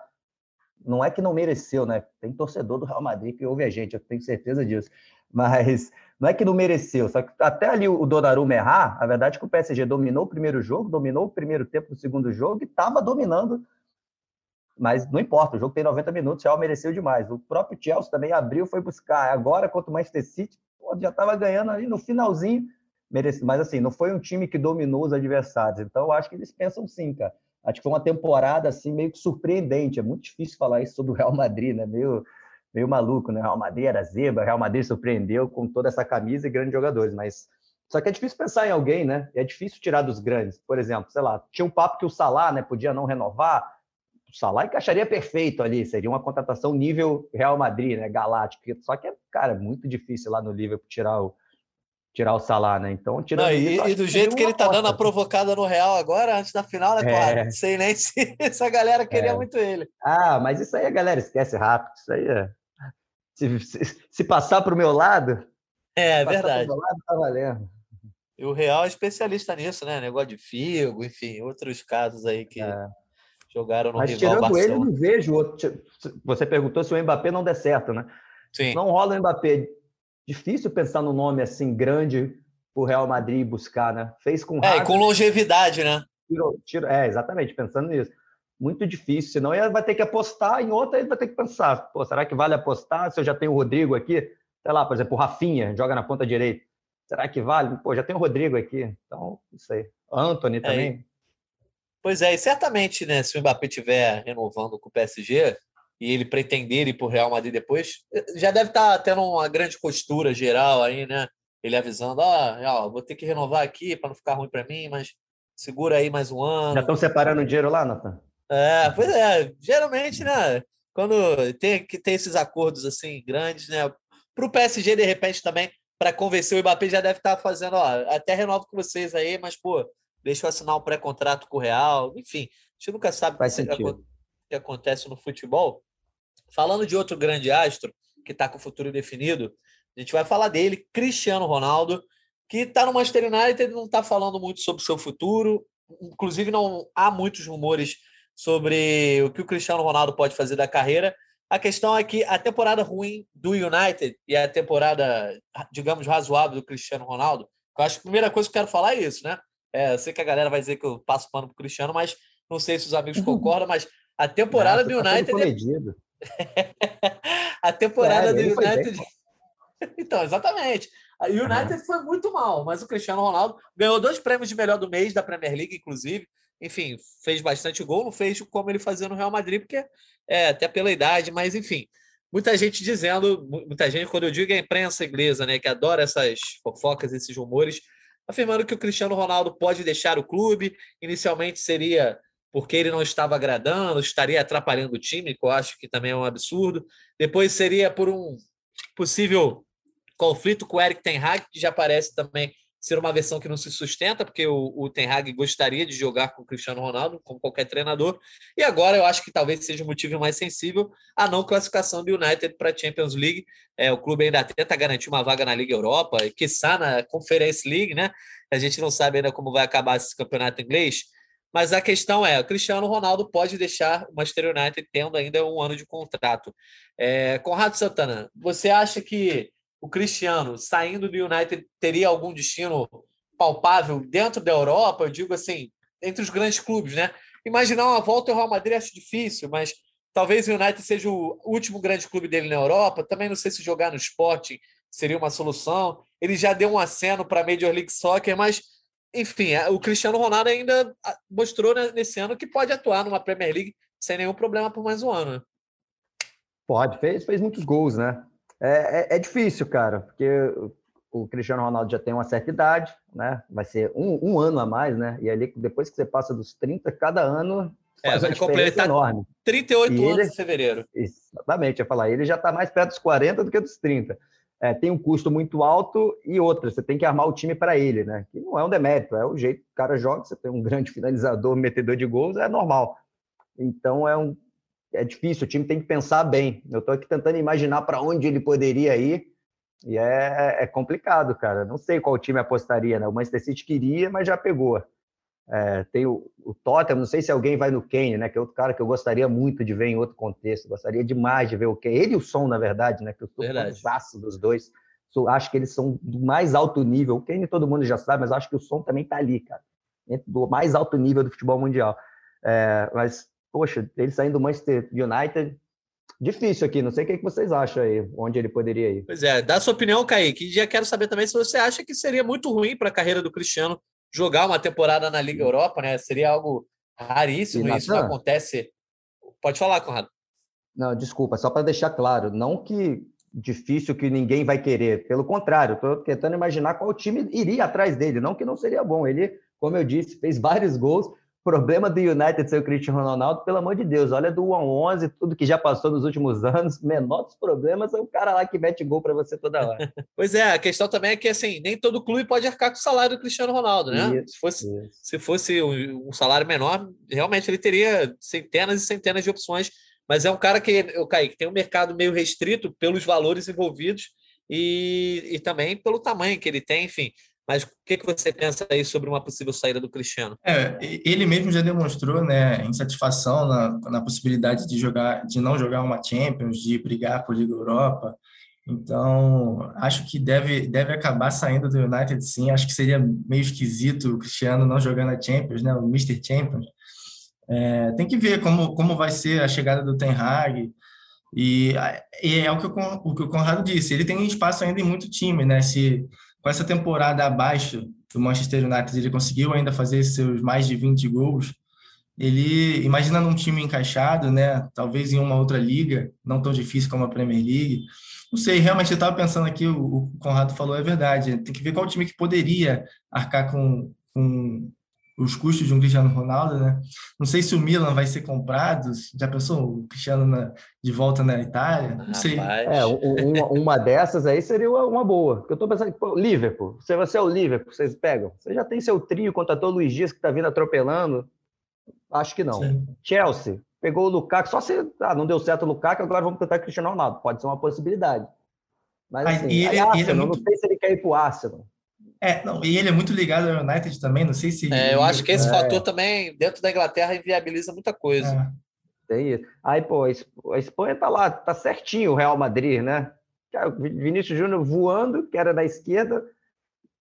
[SPEAKER 2] não é que não mereceu, né? Tem torcedor do Real Madrid que ouve a gente, eu tenho certeza disso. Mas não é que não mereceu, só que até ali o Donnarumma errar, a verdade é que o PSG dominou o primeiro jogo, dominou o primeiro tempo do segundo jogo e estava dominando. Mas não importa, o jogo tem 90 minutos, o Real mereceu demais. O próprio Chelsea também abriu, foi buscar. Agora, contra o Manchester City, já estava ganhando ali no finalzinho, merecido. Mas assim, não foi um time que dominou os adversários. Então, eu acho que eles pensam sim, cara. Acho que foi uma temporada assim meio que surpreendente. É muito difícil falar isso sobre o Real Madrid, né? Meio meio maluco, né? Real Madrid era zebra, Real Madrid surpreendeu com toda essa camisa e grandes jogadores, mas só que é difícil pensar em alguém, né? É difícil tirar dos grandes. Por exemplo, sei lá, tinha um papo que o Salah, né, podia não renovar. O Salah encaixaria perfeito ali, seria uma contratação nível Real Madrid, né, galáctico. Só que é, cara, muito difícil lá no Liverpool tirar o tirar o Salah, né? Então, tirando
[SPEAKER 1] não, e, e do jeito que ele tá dando a provocada no Real agora, antes da final, né, claro? É. Sei nem se essa galera queria é. muito ele.
[SPEAKER 2] Ah, mas isso aí a galera esquece rápido. Isso aí é se, se, se passar para o meu lado.
[SPEAKER 1] É, é verdade.
[SPEAKER 2] Meu lado, tá valendo.
[SPEAKER 1] E o Real é especialista nisso, né? Negócio de Figo, enfim, outros casos aí que é. jogaram no
[SPEAKER 2] Mas
[SPEAKER 1] rival
[SPEAKER 2] tirando ele, não vejo outro. Você perguntou se o Mbappé não der certo, né?
[SPEAKER 1] Sim.
[SPEAKER 2] Não rola o Mbappé. Difícil pensar num nome assim grande o Real Madrid buscar, né? Fez com
[SPEAKER 1] É, e com longevidade, né?
[SPEAKER 2] Tirou, tirou, é, exatamente, pensando nisso muito difícil, senão ele vai ter que apostar em outra, ele vai ter que pensar, pô, será que vale apostar se eu já tenho o Rodrigo aqui? Sei lá, por exemplo, o Rafinha joga na ponta direita. Será que vale? Pô, já tem o Rodrigo aqui. Então, isso aí. Anthony também. É,
[SPEAKER 1] pois é, e certamente, né, se o Mbappé estiver renovando com o PSG e ele pretender ir para o Real Madrid depois, já deve estar tá tendo uma grande costura geral aí, né? Ele avisando, ó, oh, vou ter que renovar aqui para não ficar ruim para mim, mas segura aí mais um ano.
[SPEAKER 2] Já estão separando dinheiro lá, Nathan?
[SPEAKER 1] É, pois é, geralmente, né? Quando tem que ter esses acordos assim grandes, né? Para o PSG, de repente, também, para convencer o Mbappé, já deve estar tá fazendo, ó, até renovo com vocês aí, mas, pô, deixa eu assinar um pré-contrato com o Real. Enfim, a gente nunca sabe o que acontece no futebol. Falando de outro grande astro, que está com o futuro definido, a gente vai falar dele, Cristiano Ronaldo, que está no Manchester United, não está falando muito sobre o seu futuro, inclusive não há muitos rumores sobre o que o Cristiano Ronaldo pode fazer da carreira. A questão é que a temporada ruim do United e a temporada, digamos, razoável do Cristiano Ronaldo, eu acho que a primeira coisa que eu quero falar é isso, né? É, eu sei que a galera vai dizer que eu passo pano pro Cristiano, mas não sei se os amigos concordam, mas a temporada Nossa, do tá United.
[SPEAKER 2] É...
[SPEAKER 1] a temporada do United. então, exatamente. A United uhum. foi muito mal, mas o Cristiano Ronaldo ganhou dois prêmios de melhor do mês da Premier League, inclusive enfim, fez bastante gol, não fez como ele fazia no Real Madrid, porque é até pela idade, mas enfim. Muita gente dizendo, muita gente, quando eu digo a imprensa inglesa, né, que adora essas fofocas, esses rumores, afirmando que o Cristiano Ronaldo pode deixar o clube. Inicialmente seria porque ele não estava agradando, estaria atrapalhando o time, que eu acho que também é um absurdo. Depois seria por um possível conflito com o Eric Ten Hag, que já parece também ser uma versão que não se sustenta, porque o, o Ten Hag gostaria de jogar com o Cristiano Ronaldo, como qualquer treinador, e agora eu acho que talvez seja o motivo mais sensível a não classificação do United para a Champions League. É, o clube ainda tenta garantir uma vaga na Liga Europa, e quiçá na Conference League, né? A gente não sabe ainda como vai acabar esse campeonato inglês, mas a questão é, o Cristiano Ronaldo pode deixar o Manchester United tendo ainda um ano de contrato. É, Conrado Santana, você acha que o Cristiano saindo do United teria algum destino palpável dentro da Europa? Eu digo assim, entre os grandes clubes, né? Imaginar uma volta ao Real Madrid acho difícil, mas talvez o United seja o último grande clube dele na Europa. Também não sei se jogar no Sporting seria uma solução. Ele já deu um aceno para a Major League Soccer, mas enfim, é, o Cristiano Ronaldo ainda mostrou nesse ano que pode atuar numa Premier League sem nenhum problema por mais um ano.
[SPEAKER 2] Pode, fez, fez muitos gols, né? É, é, é, difícil, cara, porque o Cristiano Ronaldo já tem uma certa idade, né? Vai ser um, um, ano a mais, né? E ali, depois que você passa dos 30, cada ano
[SPEAKER 1] É, vai completar enorme. 38 e anos ele, em fevereiro.
[SPEAKER 2] Exatamente, eu ia falar, ele já está mais perto dos 40 do que dos 30. É, tem um custo muito alto e outra, você tem que armar o time para ele, né? Que não é um demérito, é o jeito que o cara joga, você tem um grande finalizador, metedor de gols, é normal. Então é um é difícil, o time tem que pensar bem. Eu estou aqui tentando imaginar para onde ele poderia ir e é, é, complicado, cara. Não sei qual time apostaria, né? O Manchester City queria, mas já pegou. É, tem o, o Tottenham, não sei se alguém vai no Kane, né? Que é outro cara que eu gostaria muito de ver em outro contexto. Gostaria demais de ver o Kane. Ele e o Som, na verdade, né? Que eu sou fãzaço dos dois. Acho que eles são do mais alto nível. O Kane todo mundo já sabe, mas acho que o Som também tá ali, cara. Do mais alto nível do futebol mundial. É, mas, poxa, ele saindo do Manchester United, difícil aqui. Não sei o que vocês acham aí, onde ele poderia ir.
[SPEAKER 1] Pois é, dá sua opinião, Kaique. Já quero saber também se você acha que seria muito ruim para a carreira do Cristiano jogar uma temporada na Liga Europa, né? Seria algo raríssimo, e isso não acontece. Pode falar, Conrado.
[SPEAKER 2] Não, desculpa, só para deixar claro, não que difícil que ninguém vai querer, pelo contrário, estou tentando imaginar qual time iria atrás dele, não que não seria bom. Ele, como eu disse, fez vários gols, problema do United ser o Cristiano Ronaldo, pelo amor de Deus, olha do 1 a 11, tudo que já passou nos últimos anos, menor dos problemas é o cara lá que mete gol para você toda hora.
[SPEAKER 1] pois é, a questão também é que assim, nem todo clube pode arcar com o salário do Cristiano Ronaldo, né? Isso, se fosse, isso. se fosse um, um, salário menor, realmente ele teria centenas e centenas de opções, mas é um cara que, eu caí, que tem um mercado meio restrito pelos valores envolvidos e, e também pelo tamanho que ele tem, enfim. Mas o que, que você pensa aí sobre uma possível saída do Cristiano?
[SPEAKER 3] É, ele mesmo já demonstrou né, insatisfação na, na possibilidade de jogar, de não jogar uma Champions, de brigar por Liga Europa. Então, acho que deve, deve acabar saindo do United, sim. Acho que seria meio esquisito o Cristiano não jogar na Champions, né? O Mr. Champions. É, tem que ver como, como vai ser a chegada do Ten Hag. E, e é o que, o, o que o Conrado disse. Ele tem espaço ainda em muito time, né? Se com essa temporada abaixo do Manchester United, ele conseguiu ainda fazer seus mais de 20 gols. Ele, imagina num time encaixado, né? Talvez em uma outra liga, não tão difícil como a Premier League. Não sei, realmente eu estava pensando aqui, o, o Conrado falou, é verdade. Tem que ver qual time que poderia arcar com, com os custos de um Cristiano Ronaldo, né? Não sei se o Milan vai ser comprado. Já pensou o Cristiano na, de volta na Itália? Não sei.
[SPEAKER 2] É, uma, uma dessas aí seria uma boa. Eu estou pensando, pô, Liverpool. Se você é o Liverpool, vocês pegam. Você já tem seu trio, contratou o Luiz Dias que está vindo atropelando. Acho que não. Sim. Chelsea pegou o Lukaku. Só se ah, não deu certo o Lukaku, agora vamos tentar o Cristiano Ronaldo. Pode ser uma possibilidade. Mas assim, e ele, Arsenal, ele é muito... não sei se ele quer ir para o Arsenal.
[SPEAKER 3] É, não, e ele é muito ligado ao United também, não sei se.
[SPEAKER 1] É, eu acho que esse é. fator também, dentro da Inglaterra, inviabiliza muita coisa. É.
[SPEAKER 2] Tem isso. Aí, pô, a Espanha tá lá, tá certinho o Real Madrid, né? Vinícius Júnior voando, que era da esquerda,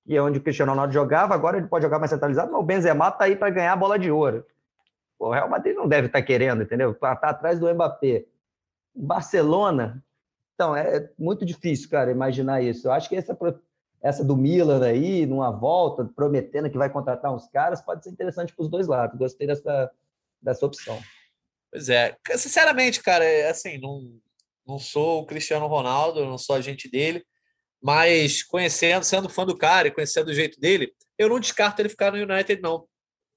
[SPEAKER 2] que é onde o Cristiano Ronaldo jogava, agora ele pode jogar mais centralizado, mas o Benzema tá aí para ganhar a bola de ouro. Pô, o Real Madrid não deve estar tá querendo, entendeu? Tá, tá atrás do Mbappé. Barcelona, então, é muito difícil, cara, imaginar isso. Eu acho que essa essa do Milan aí, numa volta, prometendo que vai contratar uns caras, pode ser interessante para os dois lados. Gostei dessa, dessa opção.
[SPEAKER 1] Pois é. Sinceramente, cara, é assim, não, não sou o Cristiano Ronaldo, não sou agente dele, mas conhecendo, sendo fã do cara e conhecendo o jeito dele, eu não descarto ele ficar no United, não.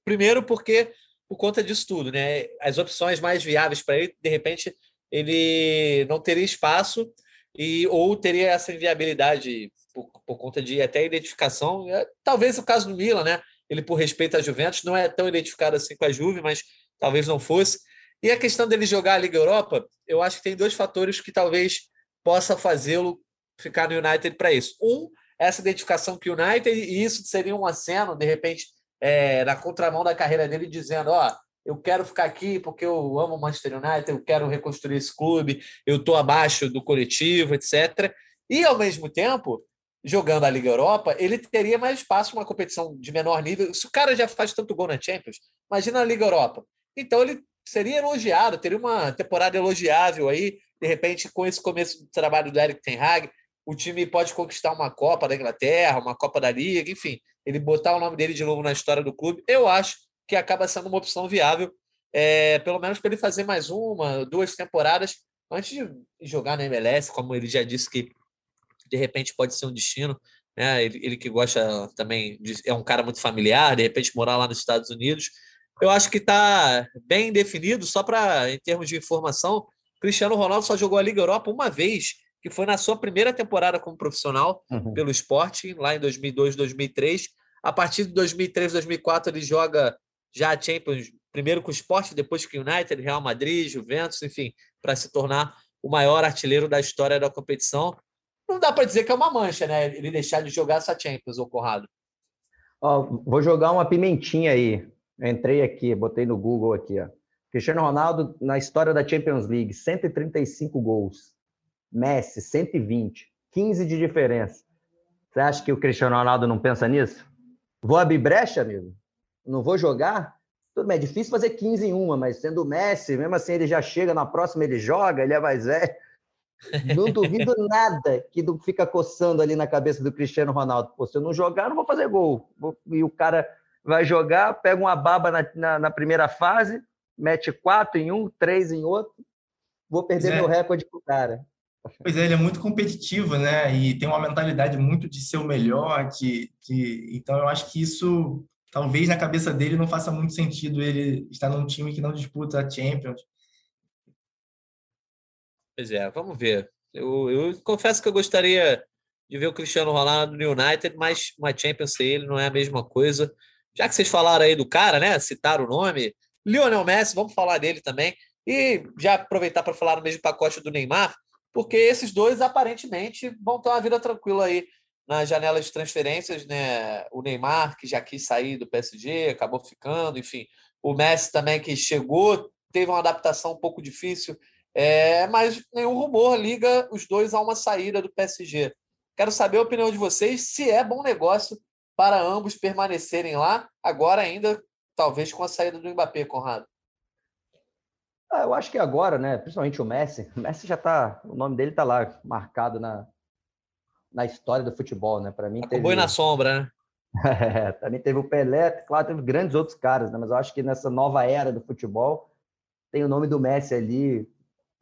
[SPEAKER 1] Primeiro porque, por conta disso tudo, né? As opções mais viáveis para ele, de repente, ele não teria espaço e ou teria essa inviabilidade por, por conta de até identificação. É, talvez o caso do Milan, né? Ele, por respeito à Juventus, não é tão identificado assim com a Juve, mas talvez não fosse. E a questão dele jogar a Liga Europa, eu acho que tem dois fatores que talvez possa fazê-lo ficar no United para isso. Um, essa identificação que o United, e isso seria um aceno, de repente, é, na contramão da carreira dele, dizendo: Ó, eu quero ficar aqui porque eu amo o Manchester United, eu quero reconstruir esse clube, eu estou abaixo do coletivo, etc. E, ao mesmo tempo, jogando a Liga Europa, ele teria mais espaço uma competição de menor nível. Se o cara já faz tanto gol na Champions, imagina a Liga Europa. Então ele seria elogiado, teria uma temporada elogiável aí, de repente, com esse começo do trabalho do Eric Ten Hag, o time pode conquistar uma Copa da Inglaterra, uma Copa da Liga, enfim, ele botar o nome dele de novo na história do clube, eu acho que acaba sendo uma opção viável, é, pelo menos para ele fazer mais uma, duas temporadas antes de jogar na MLS, como ele já disse que de repente pode ser um destino. Né? Ele, ele que gosta também, de, é um cara muito familiar, de repente morar lá nos Estados Unidos. Eu acho que está bem definido, só para, em termos de informação, Cristiano Ronaldo só jogou a Liga Europa uma vez, que foi na sua primeira temporada como profissional uhum. pelo esporte, lá em 2002, 2003. A partir de 2003, 2004, ele joga já a Champions, primeiro com o esporte, depois com o United, Real Madrid, Juventus, enfim, para se tornar o maior artilheiro da história da competição. Não dá para dizer que é uma mancha, né? Ele deixar de jogar essa Champions, o Conrado.
[SPEAKER 2] Ó, vou jogar uma pimentinha aí. Entrei aqui, botei no Google aqui, ó. Cristiano Ronaldo, na história da Champions League, 135 gols. Messi, 120. 15 de diferença. Você acha que o Cristiano Ronaldo não pensa nisso? Vou abrir brecha, amigo? Não vou jogar? Tudo bem, é difícil fazer 15 em uma, mas sendo o Messi, mesmo assim ele já chega, na próxima ele joga, ele é mais velho. Não duvido nada que fica coçando ali na cabeça do Cristiano Ronaldo. Pô, se eu não jogar, não vou fazer gol. E o cara vai jogar, pega uma baba na, na, na primeira fase, mete quatro em um, três em outro. Vou perder é. meu recorde pro cara.
[SPEAKER 3] Pois é, ele é muito competitivo, né? E tem uma mentalidade muito de ser o melhor. Que, que... Então, eu acho que isso talvez na cabeça dele não faça muito sentido ele estar num time que não disputa a Champions.
[SPEAKER 1] Pois é, vamos ver. Eu, eu confesso que eu gostaria de ver o Cristiano Ronaldo no United, mas uma Champions sem ele não é a mesma coisa. Já que vocês falaram aí do cara, né? Citaram o nome, Lionel Messi, vamos falar dele também. E já aproveitar para falar no mesmo pacote do Neymar, porque esses dois aparentemente vão ter uma vida tranquila aí nas janelas de transferências, né? O Neymar, que já quis sair do PSG, acabou ficando, enfim. O Messi também, que chegou, teve uma adaptação um pouco difícil, é, mas nenhum rumor liga os dois a uma saída do PSG. Quero saber a opinião de vocês se é bom negócio para ambos permanecerem lá, agora ainda, talvez com a saída do Mbappé, Conrado.
[SPEAKER 2] Ah, eu acho que agora, né? Principalmente o Messi. O Messi já está, o nome dele está lá marcado na, na história do futebol, né? Para mim
[SPEAKER 1] tá teve... boi na sombra, né?
[SPEAKER 2] é, também teve o Pelé, claro, teve grandes outros caras, né? Mas eu acho que nessa nova era do futebol tem o nome do Messi ali.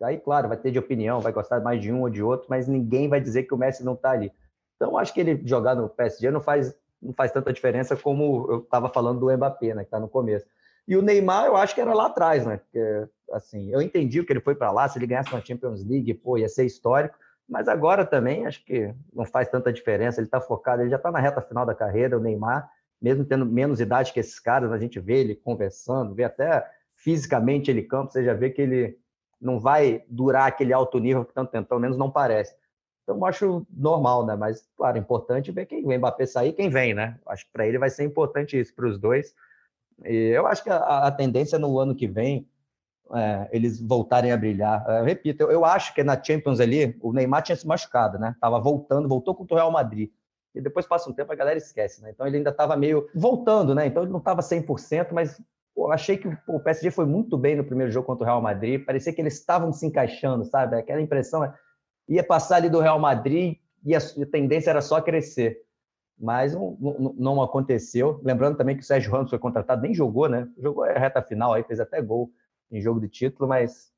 [SPEAKER 2] Aí, claro, vai ter de opinião, vai gostar mais de um ou de outro, mas ninguém vai dizer que o Messi não está ali. Então, acho que ele jogar no PSG não faz, não faz tanta diferença como eu estava falando do Mbappé, né? Que está no começo. E o Neymar, eu acho que era lá atrás, né? Porque, assim, eu entendi que ele foi para lá, se ele ganhasse uma Champions League, pô, ia ser histórico. Mas agora também acho que não faz tanta diferença. Ele está focado, ele já está na reta final da carreira, o Neymar, mesmo tendo menos idade que esses caras, a gente vê ele conversando, vê até fisicamente ele campo, você já vê que ele não vai durar aquele alto nível por tanto tempo, pelo menos não parece. Então, eu acho normal, né? Mas, claro, é importante ver quem o Mbappé sair quem vem, né? Acho que para ele vai ser importante isso, para os dois. E eu acho que a, a tendência no ano que vem é, eles voltarem a brilhar. É, eu repito, eu, eu, acho que na Champions ali, o Neymar tinha se machucado, né? Tava voltando, voltou contra o Real Madrid. E depois passa um tempo, a galera esquece, né? Então ele ainda estava meio voltando, né? Então ele não estava 100%, mas eu achei que pô, o PSG foi muito bem no primeiro jogo contra o Real Madrid. Parecia que eles estavam se encaixando, sabe? Aquela impressão é, ia passar ali do Real Madrid e a, tendência era só crescer. Mas não, não, não, aconteceu. Lembrando também que o Sérgio Ramos foi contratado, nem jogou, né? Jogou a reta final aí, fez até gol em jogo de título, mas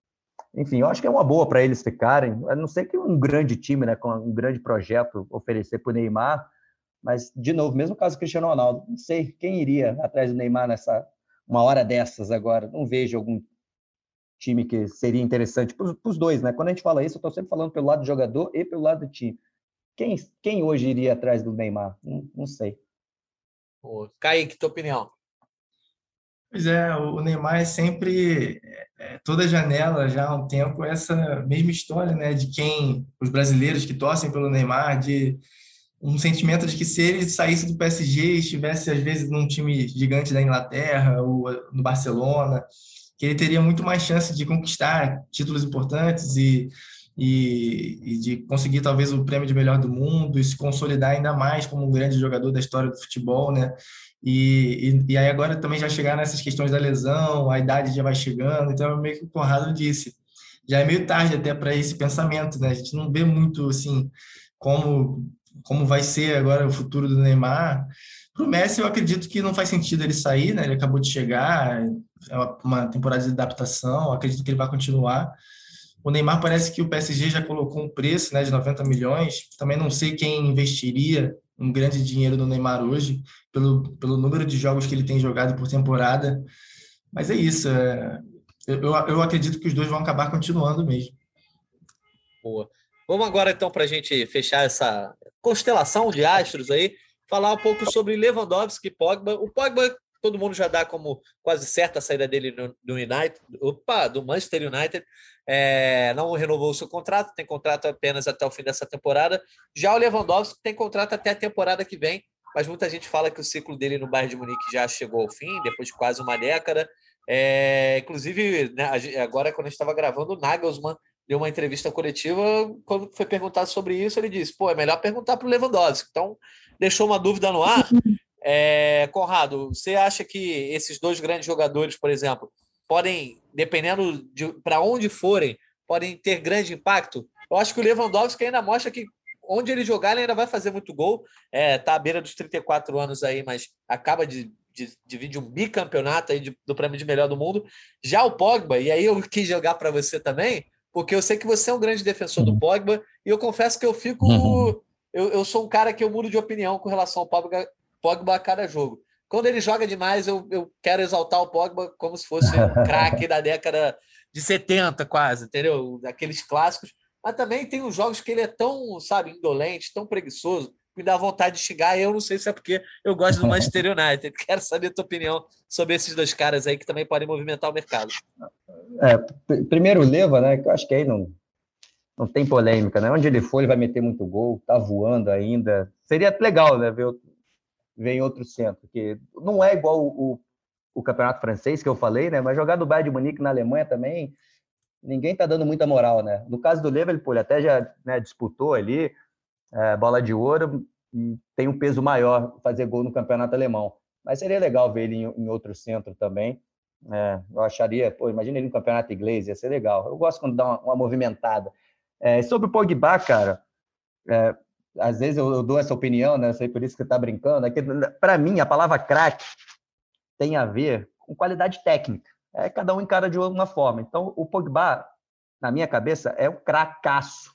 [SPEAKER 2] enfim, eu acho que é uma boa para eles ficarem. A não ser que um grande time, né, com um grande projeto oferecer para o Neymar, mas de novo, mesmo caso do Cristiano Ronaldo, não sei quem iria atrás do Neymar nessa uma hora dessas agora. Não vejo algum time que seria interessante para os dois, né? Quando a gente fala isso, eu estou sempre falando pelo lado do jogador e pelo lado do time. Quem, quem hoje iria atrás do Neymar? Não, não sei.
[SPEAKER 1] Pô, Kaique, tua opinião?
[SPEAKER 3] Pois é, o Neymar é sempre, é, é, toda janela já há um tempo, essa mesma história, né, de quem, os brasileiros que torcem pelo Neymar, de um sentimento de que se ele saísse do PSG e estivesse, às vezes, num time gigante da Inglaterra ou no Barcelona, que ele teria muito mais chance de conquistar títulos importantes e, e, e de conseguir, talvez, o prêmio de melhor do mundo e se consolidar ainda mais como um grande jogador da história do futebol, né? E, e, e, aí agora também já chegar nessas questões da lesão, a idade já vai chegando, então é meio que o Conrado disse, já é meio tarde até para esse pensamento, né? A gente não vê muito assim como como vai ser agora o futuro do Neymar. Para o Messi, eu acredito que não faz sentido ele sair, né? Ele acabou de chegar, é uma temporada de adaptação, acredito que ele vai continuar. O Neymar parece que o PSG já colocou um preço né, de 90 milhões. Também não sei quem investiria um grande dinheiro no Neymar hoje, pelo, pelo número de jogos que ele tem jogado por temporada. Mas é isso. É, eu, eu acredito que os dois vão acabar continuando mesmo.
[SPEAKER 1] Boa. Vamos agora, então, para a gente fechar essa constelação de astros aí, falar um pouco sobre Lewandowski e Pogba. O Pogba, todo mundo já dá como quase certa a saída dele no, do United, opa, do Manchester United. É, não renovou o seu contrato, tem contrato apenas até o fim dessa temporada. Já o Lewandowski tem contrato até a temporada que vem, mas muita gente fala que o ciclo dele no Bayern de Munique já chegou ao fim, depois de quase uma década. É, inclusive, né, agora quando a gente estava gravando, o Nagelsmann deu uma entrevista coletiva, quando foi perguntado sobre isso, ele disse: pô, é melhor perguntar para o Lewandowski. Então, deixou uma dúvida no ar. É, Conrado, você acha que esses dois grandes jogadores, por exemplo, podem, dependendo de para onde forem, podem ter grande impacto? Eu acho que o Lewandowski ainda mostra que onde ele jogar, ele ainda vai fazer muito gol. É, tá à beira dos 34 anos aí, mas acaba de divide um bicampeonato aí de, do prêmio de melhor do mundo. Já o Pogba, e aí eu quis jogar para você também, porque eu sei que você é um grande defensor do uhum. Pogba, e eu confesso que eu fico. Uhum. Eu, eu sou um cara que eu mudo de opinião com relação ao Pogba, Pogba a cada jogo. Quando ele joga demais, eu, eu quero exaltar o Pogba como se fosse um craque da década de 70, quase, entendeu? Daqueles clássicos. Mas também tem uns jogos que ele é tão, sabe, indolente, tão preguiçoso, me dá vontade de chegar. Eu não sei se é porque eu gosto do Manchester United. Quero saber a tua opinião sobre esses dois caras aí que também podem movimentar o mercado.
[SPEAKER 2] É, primeiro Leva, né? Que eu acho que aí não, não tem polêmica, né? Onde ele for, ele vai meter muito gol, tá voando ainda. Seria legal, né? Ver, ver em outro centro, que não é igual o, o, o, campeonato francês que eu falei, né? Mas jogar do Bayern de Munique na Alemanha também, ninguém tá dando muita moral, né? No caso do Leva, ele, pô, ele até já né, disputou ali é, bola de ouro tem um peso maior fazer gol no campeonato alemão. Mas seria legal ver ele em, em outro centro também. É, eu acharia, pô, imagina ele no campeonato inglês, ia ser legal. Eu gosto quando dá uma, uma movimentada. É, sobre o Pogba, cara, é, às vezes eu, eu, dou essa opinião, né? Sei por isso que você tá brincando. É para mim, a palavra craque tem a ver com qualidade técnica. É, cada um encara de uma forma. Então, o Pogba, na minha cabeça, é um cracaço.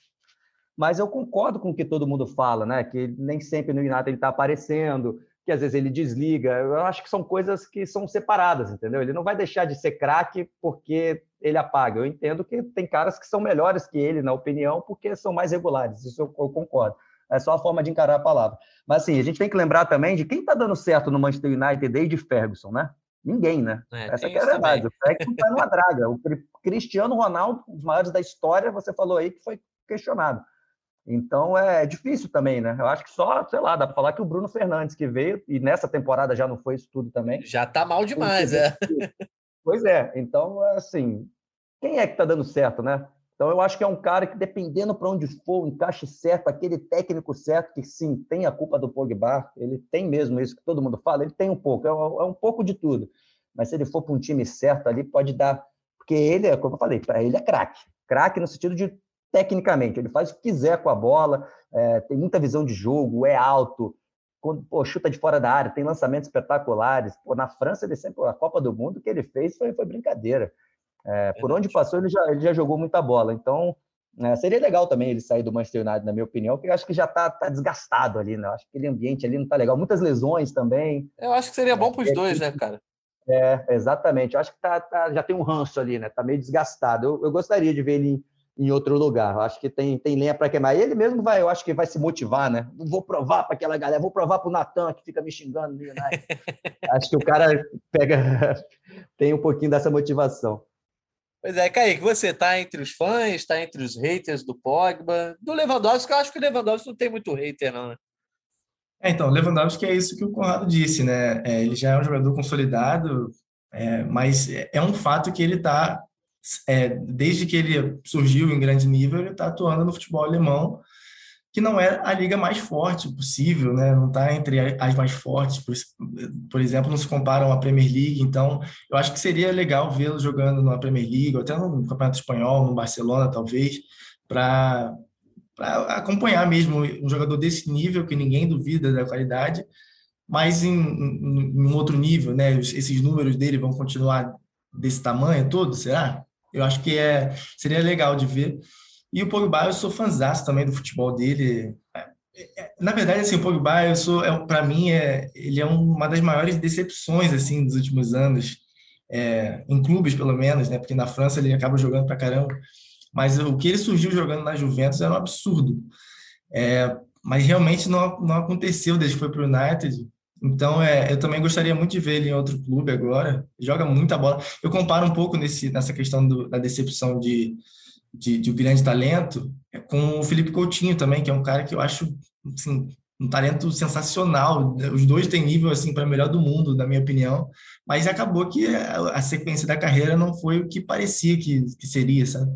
[SPEAKER 2] Mas eu concordo com o que todo mundo fala, né? Que nem sempre no United ele está aparecendo, que às vezes ele desliga. Eu acho que são coisas que são separadas, entendeu? Ele não vai deixar de ser craque porque ele apaga. Eu entendo que tem caras que são melhores que ele, na opinião, porque são mais regulares. Isso eu, eu concordo. É só a forma de encarar a palavra. Mas assim, a gente tem que lembrar também de quem está dando certo no Manchester United desde Ferguson, né? Ninguém, né? É, Essa é a verdade. Também. O Ferguson está numa draga. O Cristiano Ronaldo, um dos maiores da história, você falou aí que foi questionado. Então é difícil também, né? Eu acho que só, sei lá, dá para falar que o Bruno Fernandes que veio, e nessa temporada já não foi isso tudo também.
[SPEAKER 1] Já tá mal demais, é.
[SPEAKER 2] Pois é, então, assim, quem é que tá dando certo, né? Então eu acho que é um cara que, dependendo para onde for, o encaixe certo, aquele técnico certo, que sim, tem a culpa do Pogba, ele tem mesmo isso que todo mundo fala, ele tem um pouco, é um, é pouco de tudo. Mas se ele for para um time certo ali, pode dar. Porque ele é, como eu falei, para ele é craque. Craque no sentido de tecnicamente. Ele faz o que quiser com a bola, é, tem muita visão de jogo, é alto, quando, pô, chuta de fora da área, tem lançamentos espetaculares. Pô, na França, ele sempre, a Copa do Mundo que ele fez foi, foi brincadeira. É, por onde passou, ele já, ele já jogou muita bola. Então, é, seria legal também ele sair do Manchester United, na minha opinião, porque eu acho que já está tá desgastado ali, né? Eu acho que aquele ambiente ali não está legal. Muitas lesões também.
[SPEAKER 1] Eu acho que seria bom para os dois, né, cara?
[SPEAKER 2] É, exatamente. Eu acho que tá, tá, já tem um ranço ali, né? Tá meio desgastado. Eu, eu gostaria de ver ele em outro lugar. Eu acho que tem, tem lenha para queimar. E ele mesmo vai, eu acho que vai se motivar, né? Vou provar para aquela galera, vou provar para o Natan que fica me xingando. acho que o cara pega, tem um pouquinho dessa motivação.
[SPEAKER 1] Pois é, Kaique, você está entre os fãs, está entre os haters do Pogba, do Lewandowski, eu acho que o Lewandowski não tem muito hater, não, né?
[SPEAKER 3] É, então, o Lewandowski é isso que o Conrado disse, né? É, ele já é um jogador consolidado, é, mas é um fato que ele está é, desde que ele surgiu em grande nível, ele está atuando no futebol alemão, que não é a liga mais forte possível, né? não está entre as mais fortes, por, por, exemplo, não se comparam à Premier League, então eu acho que seria legal vê-lo jogando na Premier League, ou até no Campeonato Espanhol, no Barcelona, talvez, para acompanhar mesmo um jogador desse nível, que ninguém duvida da qualidade, mas em, em, em outro nível, né? Esses números dele vão continuar desse tamanho todo, será? Eu acho que é, seria legal de ver. E o Pogba, eu sou fãzão também do futebol dele. É, é, na verdade, assim, o Pogba, eu sou, é, para mim, é, ele é uma das maiores decepções assim dos últimos anos. é, em clubes pelo menos, né? Porque na França ele acaba jogando pra caramba. Mas o que ele surgiu jogando na Juventus era um absurdo. É, mas realmente não, não aconteceu desde que foi para o United. Então, é, eu também gostaria muito de ver ele em outro clube agora. Joga muita bola. Eu comparo um pouco nesse, nessa questão do, da decepção de, de, de um grande talento com o Felipe Coutinho também, que é um cara que eu acho assim, um talento sensacional. Os dois têm nível assim para melhor do mundo, na minha opinião. Mas acabou que a, a sequência da carreira não foi o que parecia que, que seria, sabe?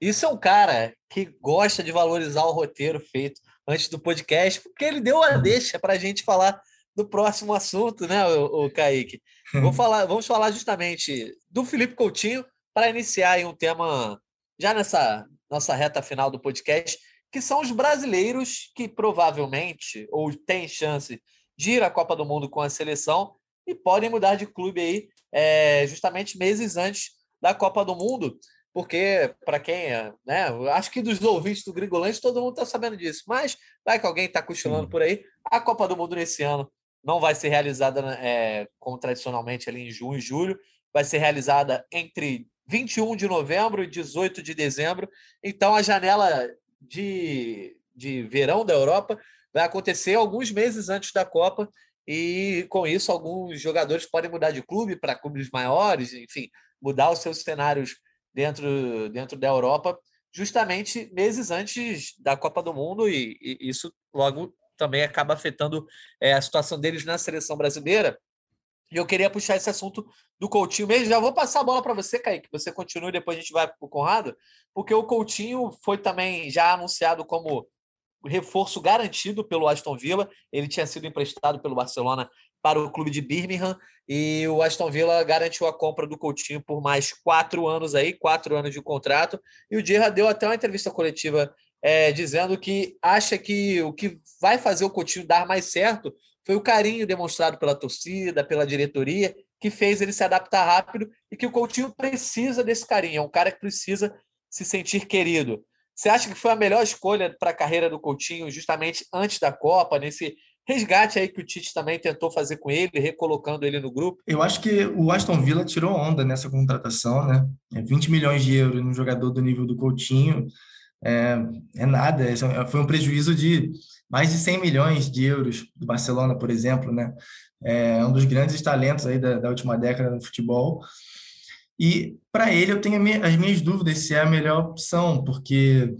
[SPEAKER 1] Isso é um cara que gosta de valorizar o roteiro feito antes do podcast, porque ele deu a deixa para a gente falar do próximo assunto, né, o, o Kaique? Vou falar, vamos falar justamente do Felipe Coutinho para iniciar um tema já nessa nossa reta final do podcast, que são os brasileiros que provavelmente ou têm chance de ir à Copa do Mundo com a seleção e podem mudar de clube aí é, justamente meses antes da Copa do Mundo porque para quem é, né, acho que dos ouvintes do Gringolante todo mundo está sabendo disso, mas vai que alguém está cochilando por aí, a Copa do Mundo nesse ano não vai ser realizada é, como tradicionalmente ali em junho e julho, vai ser realizada entre 21 de novembro e 18 de dezembro, então a janela de, de verão da Europa vai acontecer alguns meses antes da Copa, e com isso alguns jogadores podem mudar de clube para clubes maiores, enfim, mudar os seus cenários dentro, dentro da Europa, justamente meses antes da Copa do Mundo, e, e isso logo também acaba afetando é, a situação deles na seleção brasileira. E eu queria puxar esse assunto do Coutinho mesmo. Já vou passar a bola para você, Kaique, você continue, depois a gente vai para o Conrado, porque o Coutinho foi também já anunciado como reforço garantido pelo Aston Villa. Ele tinha sido emprestado pelo Barcelona para o clube de Birmingham e o Aston Villa garantiu a compra do Coutinho por mais quatro anos aí, quatro anos de contrato. E o Gerrard deu até uma entrevista coletiva é, dizendo que acha que o que vai fazer o Coutinho dar mais certo foi o carinho demonstrado pela torcida, pela diretoria, que fez ele se adaptar rápido e que o Coutinho precisa desse carinho. É um cara que precisa se sentir querido. Você acha que foi a melhor escolha para a carreira do Coutinho, justamente antes da Copa, nesse resgate aí que o Tite também tentou fazer com ele, recolocando ele no grupo?
[SPEAKER 3] Eu acho que o Aston Villa tirou onda nessa contratação, né? 20 é milhões de euros num jogador do nível do Coutinho é, é nada, é, foi um prejuízo de mais de 100 milhões de euros do Barcelona, por exemplo, né? É um dos grandes talentos aí da, da última década no futebol. E para ele eu tenho as minhas dúvidas se é a melhor opção, porque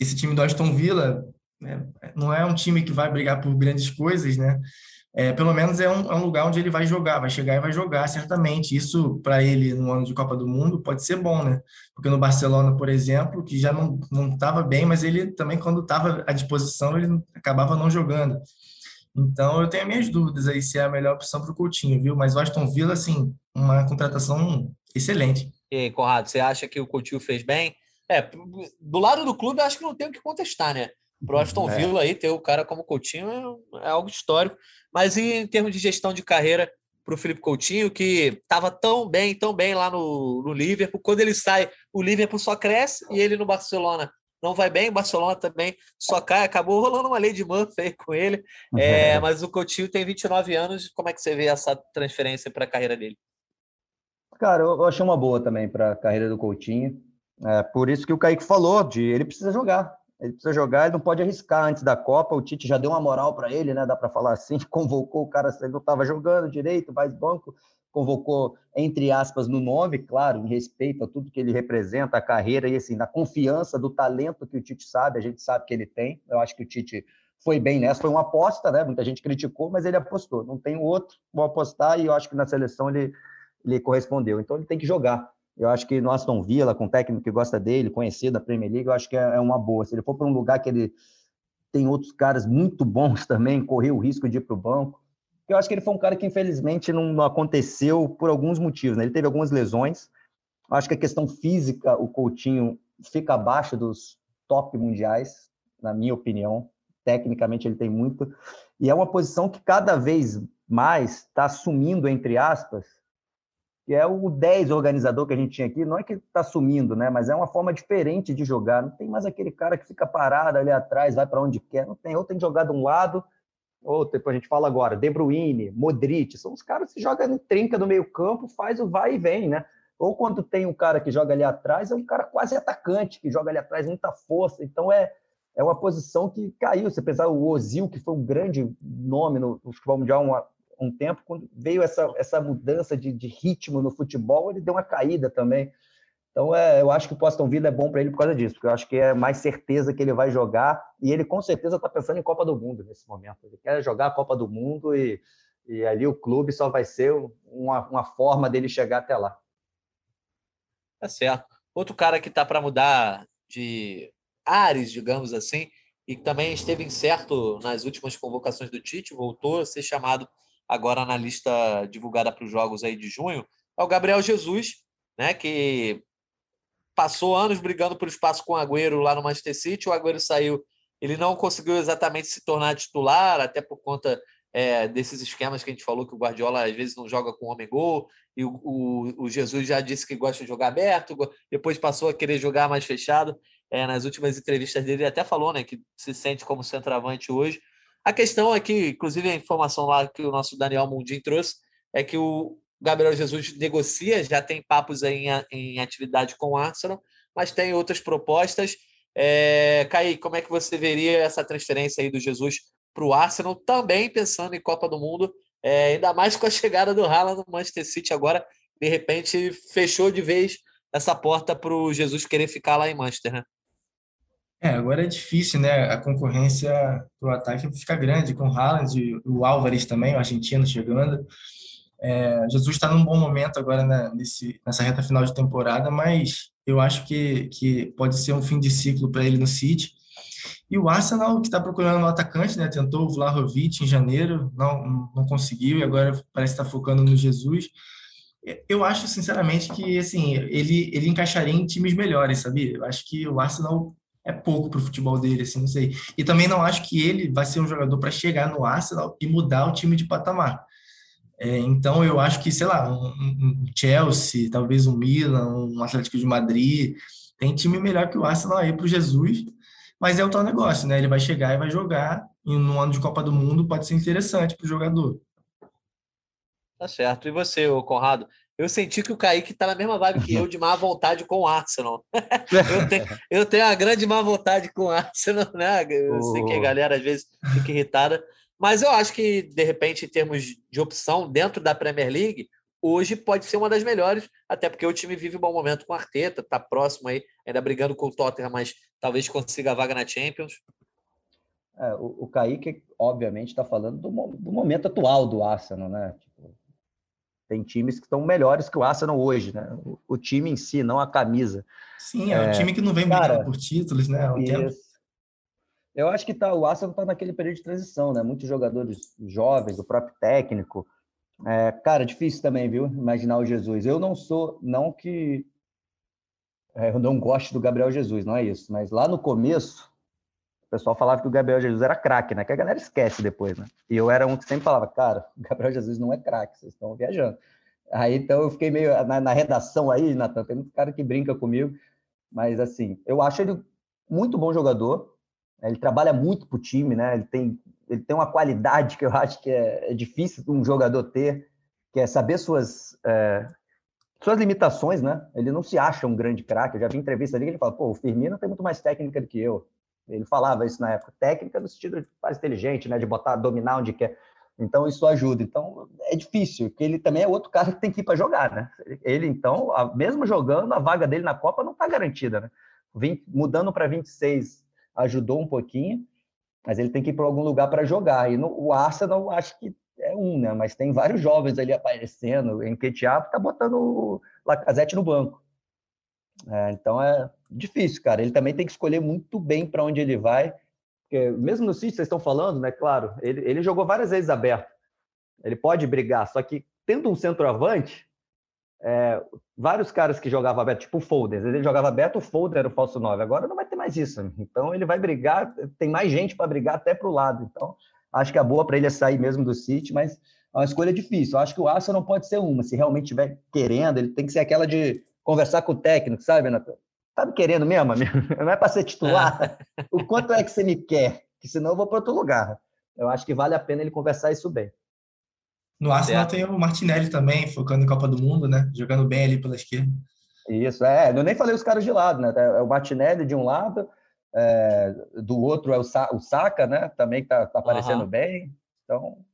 [SPEAKER 3] esse time do Aston Villa né? Não é um time que vai brigar por grandes coisas, né? É, pelo menos é um, é um, lugar onde ele vai jogar, vai chegar e vai jogar, certamente. Isso, para ele, no ano de Copa do Mundo, pode ser bom, né? Porque no Barcelona, por exemplo, que já não estava bem, mas ele também, quando estava à disposição, ele acabava não jogando. Então, eu tenho minhas dúvidas aí se é a melhor opção para o Coutinho, viu? Mas o Aston Villa, assim, uma contratação excelente.
[SPEAKER 1] E aí, Conrado, você acha que o Coutinho fez bem? É, do lado do clube, acho que não tem o que contestar, né? Pro Aston é. Villa aí ter o cara como Coutinho é, é algo histórico. Mas em termos de gestão de carreira para o Felipe Coutinho, que estava tão bem, tão bem lá no, no Liverpool, quando ele sai, o Liverpool só cresce e ele no Barcelona não vai bem, o Barcelona também só cai, acabou rolando uma lei de Murphy aí com ele, é, mas o Coutinho tem 29 anos, como é que você vê essa transferência para a carreira dele?
[SPEAKER 2] Cara, eu achei uma boa também para a carreira do Coutinho, é, por isso que o Kaique falou, de ele precisa jogar, ele precisa jogar, ele não pode arriscar antes da Copa. O Tite já deu uma moral para ele, né? Dá para falar assim, convocou o cara, ele não estava jogando direito, mais banco, convocou entre aspas no nome, claro, em respeito a tudo que ele representa, a carreira e assim, da confiança, do talento que o Tite sabe, a gente sabe que ele tem. Eu acho que o Tite foi bem nessa, foi uma aposta, né? Muita gente criticou, mas ele apostou. Não tem outro, vou apostar e eu acho que na seleção ele ele correspondeu. Então ele tem que jogar. Eu acho que no Aston Villa, com um técnico que gosta dele, conhecido da Premier League, eu acho que é, é uma boa. Se ele for para um lugar que ele tem outros caras muito bons também, correr o risco de ir para o banco. Eu acho que ele foi um cara que, infelizmente, não, aconteceu por alguns motivos. Né? Ele teve algumas lesões. Eu acho que a questão física, o Coutinho fica abaixo dos top mundiais, na minha opinião. Tecnicamente, ele tem muito. E é uma posição que cada vez mais está assumindo, entre aspas, que é o 10 organizador que a gente tinha aqui, não é que está sumindo, né? Mas é uma forma diferente de jogar. Não tem mais aquele cara que fica parado ali atrás, vai para onde quer. Não tem. Ou tem que jogar de um lado ou depois a gente fala agora, De Bruyne, Modric, são os caras que jogam trinca no meio campo, faz o vai e vem, né? Ou quando tem um cara que joga ali atrás, é um cara quase atacante, que joga ali atrás muita força. Então é, é uma posição que caiu. Você pensar o Ozil, que foi um grande nome no, futebol mundial um, um tempo, quando veio essa, essa mudança de, de, ritmo no futebol, ele deu uma caída também. Então, é, eu acho que o Aston Villa é bom para ele por causa disso, porque eu acho que é mais certeza que ele vai jogar, e ele com certeza está pensando em Copa do Mundo nesse momento. Ele quer jogar a Copa do Mundo e, e ali o clube só vai ser uma, uma forma dele chegar até lá.
[SPEAKER 1] Tá certo. Outro cara que está para mudar de ares, digamos assim, e que também esteve incerto nas últimas convocações do Tite, voltou a ser chamado agora na lista divulgada para os jogos aí de junho, é o Gabriel Jesus, né, que passou anos brigando por espaço com o Agüero lá no Manchester City, o Agüero saiu, ele não conseguiu exatamente se tornar titular, até por conta é, desses esquemas que a gente falou que o Guardiola às vezes não joga com homem-gol, e o, o, o, Jesus já disse que gosta de jogar aberto, depois passou a querer jogar mais fechado. É, nas últimas entrevistas dele, ele até falou né, que se sente como centroavante hoje. A questão é que, inclusive, a informação lá que o nosso Daniel Mundim trouxe é que o Gabriel Jesus negocia, já tem papos aí em, em atividade com o Arsenal, mas tem outras propostas. É, Caí, como é que você veria essa transferência aí do Jesus para o Arsenal, também pensando em Copa do Mundo, é, ainda mais com a chegada do Haaland no Manchester City agora, de repente fechou de vez essa porta para o Jesus querer ficar lá em Manchester, né?
[SPEAKER 3] É, agora é difícil, né? A concorrência para o ataque fica grande com o Haaland, o Álvares também, o argentino chegando. É, Jesus está num bom momento agora né, nesse, nessa reta final de temporada, mas eu acho que, que pode ser um fim de ciclo para ele no City. E o Arsenal, que está procurando um atacante, né? Tentou o Vlahovic em janeiro, não, não conseguiu, e agora parece estar tá focando no Jesus. Eu acho, sinceramente, que assim, ele, ele encaixaria em times melhores, sabia? Eu acho que o Arsenal é pouco para o futebol dele, assim, não sei. E também não acho que ele vai ser um jogador para chegar no Arsenal e mudar o time de patamar. É, então, eu acho que, sei lá, um, um Chelsea, talvez um Milan, um Atlético de Madrid, tem time melhor que o Arsenal aí para o Jesus mas é o tal negócio, né? Ele vai chegar e vai jogar, e no ano de Copa do Mundo pode ser interessante para o jogador.
[SPEAKER 1] Tá certo. E você, Conrado? Eu senti que o Kaique tá na mesma vibe que eu, de má vontade com o Arsenal. eu, tenho, eu tenho uma grande má vontade com o Arsenal, né? Eu sei que a galera às vezes fica irritada. Mas eu acho que, de repente, em termos de opção dentro da Premier League, hoje pode ser uma das melhores, até porque o time vive um bom momento com o Arteta, está próximo aí, ainda brigando com o Tottenham, mas talvez consiga a vaga na Champions.
[SPEAKER 2] É, o, o Kaique, obviamente, está falando do, do, momento atual do Arsenal, né? Tem times que estão melhores que o Arsenal hoje, né? O, o, time em si, não a camisa.
[SPEAKER 3] Sim, é, é um time que não vem brigando por títulos, né?
[SPEAKER 2] Eu acho que tá, o Arsenal está naquele período de transição, né? Muitos jogadores jovens, o próprio técnico, é, cara, difícil também, viu? Imaginar o Jesus. Eu não sou, não que é, eu não gosto do Gabriel Jesus, não é isso. Mas lá no começo, o pessoal falava que o Gabriel Jesus era craque, né? Que a galera esquece depois, né? E eu era um que sempre falava, cara, o Gabriel Jesus não é craque, vocês estão viajando. Aí então eu fiquei meio na, na redação aí, Natan, tem muito cara que brinca comigo, mas assim, eu acho ele muito bom jogador. Ele trabalha muito pro time, né? Ele tem ele tem uma qualidade que eu acho que é, é difícil um jogador ter, que é saber suas, é, suas limitações, né? Ele não se acha um grande craque. Eu já vi entrevista ali que ele fala, pô, o Firmino tem muito mais técnica do que eu. Ele falava isso na época. Técnica no sentido de mais inteligente, né? De botar, dominar onde quer. Então, isso ajuda. Então, é difícil, porque ele também é outro cara que tem que ir para jogar, né? Ele, então, mesmo jogando, a vaga dele na Copa não está garantida, né? mudando para 26 ajudou um pouquinho, mas ele tem que ir para algum lugar para jogar. E no, o Arsenal, acho que é um, né? Mas tem vários jovens ali aparecendo. Em Ketiap está botando o Lacazette no banco. É, então é difícil, cara. Ele também tem que escolher muito bem para onde ele vai. Porque mesmo no City, vocês estão falando, né? Claro, ele, ele jogou várias vezes aberto. Ele pode brigar, só que tendo um centroavante, é, vários caras que jogavam aberto, tipo o Folders, ele jogava aberto, o Folder era o falso 9. Agora não vai ter mais isso. Então ele vai brigar, tem mais gente para brigar até para o lado. Então acho que a boa para ele é sair mesmo do City, mas é uma escolha difícil. Eu acho que o Arsenal não pode ser uma. Se realmente estiver querendo, ele tem que ser aquela de conversar com o técnico, sabe, Renato? Tá me querendo mesmo, amigo? Não é para ser titular? o quanto é que você me quer? Que senão eu vou para outro lugar. eu acho que vale a pena ele conversar isso bem.
[SPEAKER 3] No Arsenal tem o Martinelli também, focando em Copa do Mundo, né? Jogando bem ali pela esquerda.
[SPEAKER 2] Isso, é. Eu nem falei os caras de lado, né? É o Martinelli de um lado, é, do outro é o, Sa o Saka, né? Também que tá, tá aparecendo uhum. bem. Então.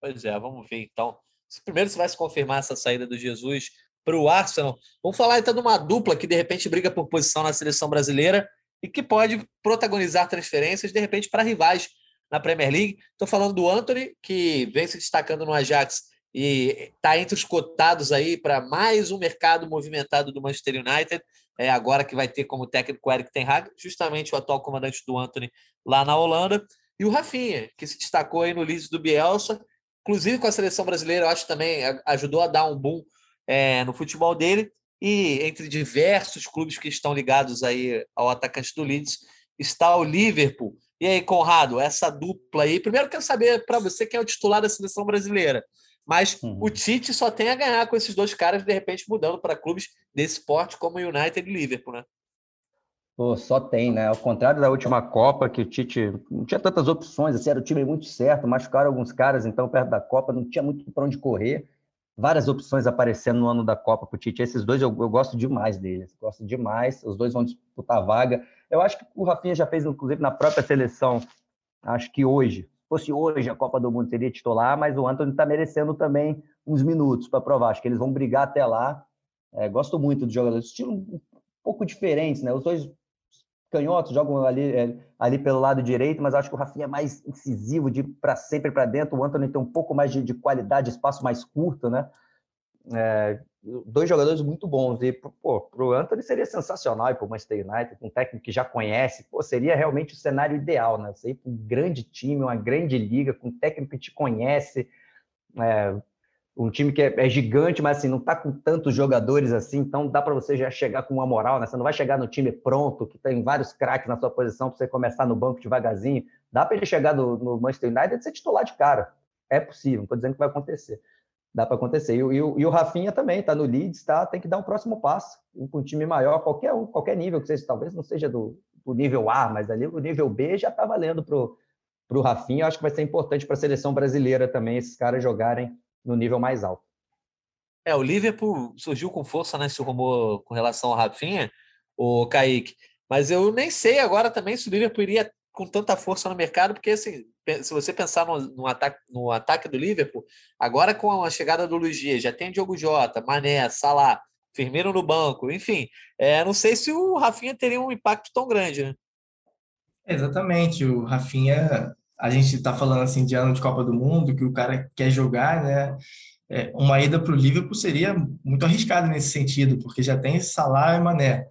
[SPEAKER 1] Pois é, vamos ver então. Primeiro se vai se confirmar essa saída do Jesus para o Arsenal. Vamos falar então de uma dupla que de repente briga por posição na seleção brasileira e que pode protagonizar transferências de repente para rivais na Premier League. Estou falando do Anthony, que vem se destacando no Ajax e está entre os cotados aí para mais um mercado movimentado do Manchester United, é agora que vai ter como técnico Eric Ten Hag, justamente o atual comandante do Anthony lá na Holanda, e o Rafinha, que se destacou aí no Leeds do Bielsa, inclusive com a seleção brasileira, eu acho também ajudou a dar um boom é, no futebol dele, e entre diversos clubes que estão ligados aí ao atacante do Leeds, está o Liverpool. E aí, Conrado, essa dupla aí, primeiro quero saber para você quem é o titular da seleção brasileira. Mas uhum. o Tite só tem a ganhar com esses dois caras, de repente, mudando para clubes desse porte como o United e Liverpool, né?
[SPEAKER 2] Pô, só tem, né? Ao contrário da última Copa, que o Tite não tinha tantas opções, assim, era o time muito certo, machucaram alguns caras, então, perto da Copa, não tinha muito para onde correr. Várias opções aparecendo no ano da Copa para o Tite. Esses dois eu, eu, gosto demais deles, gosto demais. Os dois vão disputar a vaga. Eu acho que o Rafinha já fez, inclusive, na própria seleção, acho que hoje, fosse hoje a Copa do Mundo seria titular, mas o Anthony está merecendo também uns minutos para provar. Acho que eles vão brigar até lá. É, gosto muito dos jogadores, estilo um pouco diferentes, né? Os dois canhotos jogam ali, é, ali pelo lado direito, mas acho que o Rafinha é mais incisivo, de para sempre para dentro. O Anthony tem um pouco mais de, de qualidade, espaço mais curto, né? É, dois jogadores muito bons. E para o Anthony seria sensacional e para o Manchester United, um técnico que já conhece, pô, seria realmente o cenário ideal, né? Você ir para um grande time, uma grande liga, com um técnico que te conhece, é, um time que é, é, gigante, mas assim, não está com tantos jogadores assim, então dá para você já chegar com uma moral, né? Você não vai chegar no time pronto, que tem vários craques na sua posição, para você começar no banco devagarzinho. Dá para ele chegar no, no Manchester United e ser titular de cara. É possível, não estou dizendo que vai acontecer dá para acontecer. E, e, e, o Rafinha também está no Leeds, tá, tem que dar um próximo passo. Com um time maior, qualquer, qualquer nível que seja, talvez não seja do, do nível A, mas ali o nível B já está valendo para o Rafinha. Eu acho que vai ser importante para a seleção brasileira também esses caras jogarem no nível mais alto.
[SPEAKER 1] É, o Liverpool surgiu com força nesse né, rumor com relação ao Rafinha, o Kaique. Mas eu nem sei agora também se o Liverpool iria com tanta força no mercado, porque assim, se você pensar no, no, ataque, no ataque do Liverpool, agora com a chegada do Luiz Dias, já tem Diogo Jota, Mané, Salah, Firmino no banco, enfim, é, não sei se o Rafinha teria um impacto tão grande, né?
[SPEAKER 3] Exatamente, o Rafinha, a gente está falando assim de ano de Copa do Mundo, que o cara quer jogar, né? É, uma ida para o Liverpool seria muito arriscado nesse sentido, porque já tem Salah e Mané.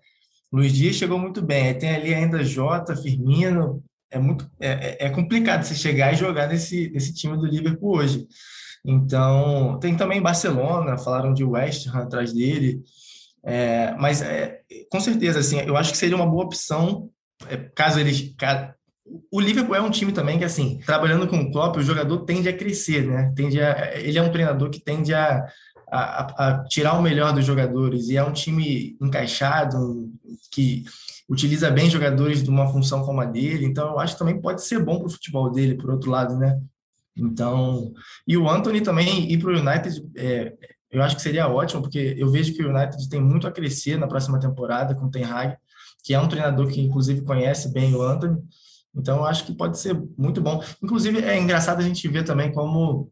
[SPEAKER 3] Luiz Dias chegou muito bem, aí tem ali ainda Jota, Firmino, é muito é, é, é complicado você chegar e jogar nesse, nesse time do Liverpool hoje. Então, tem também Barcelona, falaram de West Ham atrás dele. É, mas, é, com certeza, assim, eu acho que seria uma boa opção é, caso eles. O Liverpool é um time também que, assim, trabalhando com o Klopp, o jogador tende a crescer, né? Tende a, ele é um treinador que tende a, a, a tirar o melhor dos jogadores e é um time encaixado, que utiliza bem jogadores de uma função como a dele, então eu acho que também pode ser bom para o futebol dele, por outro lado, né? Então, e o Anthony também ir para o United, é, eu acho que seria ótimo, porque eu vejo que o United tem muito a crescer na próxima temporada com o Ten Hag, que é um treinador que inclusive conhece bem o Anthony, então acho que pode ser muito bom. Inclusive é engraçado a gente ver também como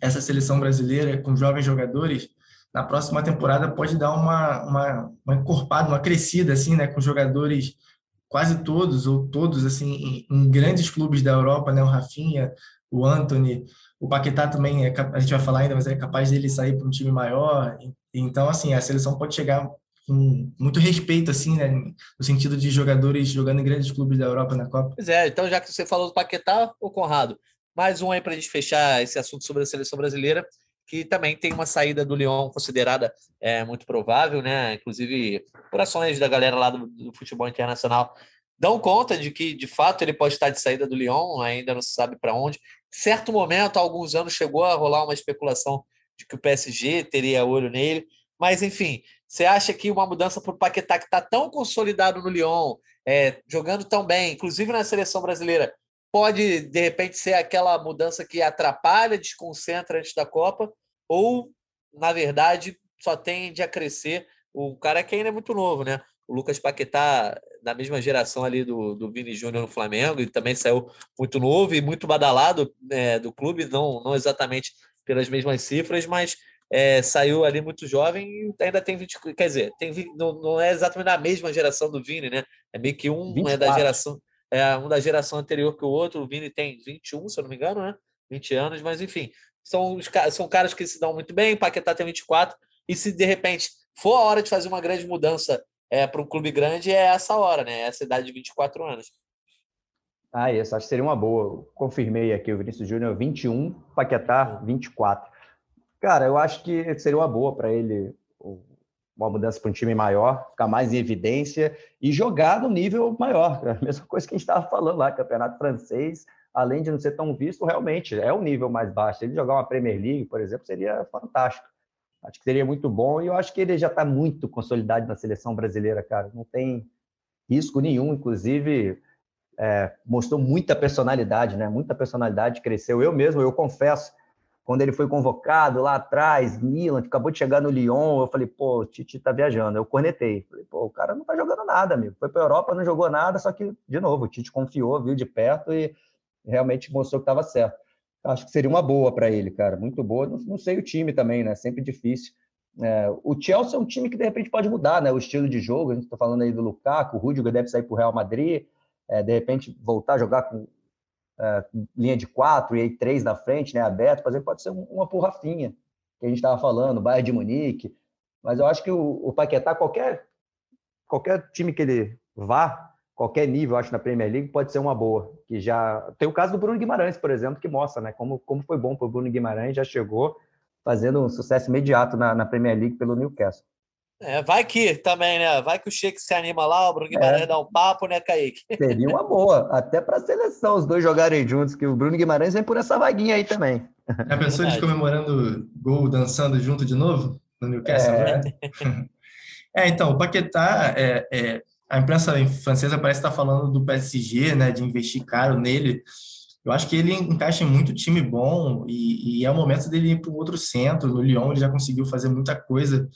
[SPEAKER 3] essa seleção brasileira com jovens jogadores na próxima temporada pode dar uma, uma, uma encorpada, uma crescida, assim, né, com jogadores quase todos, ou todos, assim, em, em grandes clubes da Europa, né, o Rafinha, o Anthony, o Paquetá também, é, a gente vai falar ainda, mas é capaz dele sair para um time maior, então, assim, a seleção pode chegar com muito respeito, assim, né, no sentido de jogadores jogando em grandes clubes da Europa na Copa.
[SPEAKER 1] Pois é, então já que você falou do Paquetá, o Conrado, mais um aí para a gente fechar esse assunto sobre a seleção brasileira, que também tem uma saída do Lyon considerada é, muito provável, né? Inclusive, por ações da galera lá do, do, futebol internacional dão conta de que, de fato, ele pode estar de saída do Lyon, ainda não se sabe para onde. Certo momento, há alguns anos, chegou a rolar uma especulação de que o PSG teria olho nele, mas enfim, você acha que uma mudança para o Paquetá, que está tão consolidado no Lyon, é, jogando tão bem, inclusive na seleção brasileira, pode, de repente, ser aquela mudança que atrapalha, desconcentra antes da Copa, ou, na verdade, só tende a crescer. O cara que ainda é muito novo, né? O Lucas Paquetá, da mesma geração ali do, do Vini Júnior no Flamengo, e também saiu muito novo e muito badalado é, do clube, não, não exatamente pelas mesmas cifras, mas é, saiu ali muito jovem e ainda tem 20. Quer dizer, tem, não, não é exatamente da mesma geração do Vini, né? É meio que um 24. é da geração. É um da geração anterior que o outro. O Vini tem 21, se eu não me engano, né? 20 anos, mas enfim. São, os, são caras que se dão muito bem. Paquetá tem 24. E se de repente for a hora de fazer uma grande mudança é, para um clube grande, é essa hora, né? É essa idade de 24 anos.
[SPEAKER 2] Ah, isso. Acho que seria uma boa. Confirmei aqui o Vinícius Júnior 21, Paquetá 24. Cara, eu acho que seria uma boa para ele uma mudança para um time maior, ficar mais em evidência e jogar no nível maior. A mesma coisa que a gente estava falando lá, campeonato francês, além de não ser tão visto, realmente é o nível mais baixo. Ele jogar uma Premier League, por exemplo, seria fantástico. Acho que seria muito bom e eu acho que ele já está muito consolidado na seleção brasileira, cara. Não tem risco nenhum, inclusive é, mostrou muita personalidade, né? Muita personalidade, cresceu. Eu mesmo, eu confesso, quando ele foi convocado lá atrás, Milan, acabou de chegar no Lyon, eu falei, pô, o Titi tá viajando. Eu cornetei. Falei, pô, o cara não tá jogando nada, amigo. Foi pra Europa, não jogou nada, só que, de novo, o Tite confiou, viu de perto e realmente mostrou que estava certo. Acho que seria uma boa para ele, cara, muito boa. Não, não, sei o time também, né? Sempre difícil. É, o Chelsea é um time que de repente pode mudar, né? O estilo de jogo. A gente está falando aí do Lukaku, o Rudiger deve sair para o Real Madrid, é, de repente voltar a jogar com linha de quatro e aí três na frente, né, aberto, fazer pode ser uma por Rafinha, que a gente estava falando, Bayern de Munique. Mas eu acho que o, o Paquetá, qualquer, qualquer time que ele vá, qualquer nível, acho, na Premier League, pode ser uma boa. Que já Tem o caso do Bruno Guimarães, por exemplo, que mostra né, como, como foi bom para o Bruno Guimarães, já chegou fazendo um sucesso imediato na, na Premier League pelo Newcastle.
[SPEAKER 1] É, vai que também, né? Vai que o Sheik se anima lá, o Bruno Guimarães é. dá um papo, né, Kaique?
[SPEAKER 2] Seria uma boa, até para a seleção, os dois jogarem juntos, que o Bruno Guimarães vem por essa vaguinha aí também.
[SPEAKER 3] A pessoa de comemorando gol, dançando junto de novo no Newcastle, é. né? É, então, o Paquetá, é, é, a imprensa francesa parece estar falando do PSG, né, de investir caro nele. Eu acho que ele encaixa em muito time bom e, e é o momento dele ir para um outro centro. No Lyon ele já conseguiu fazer muita coisa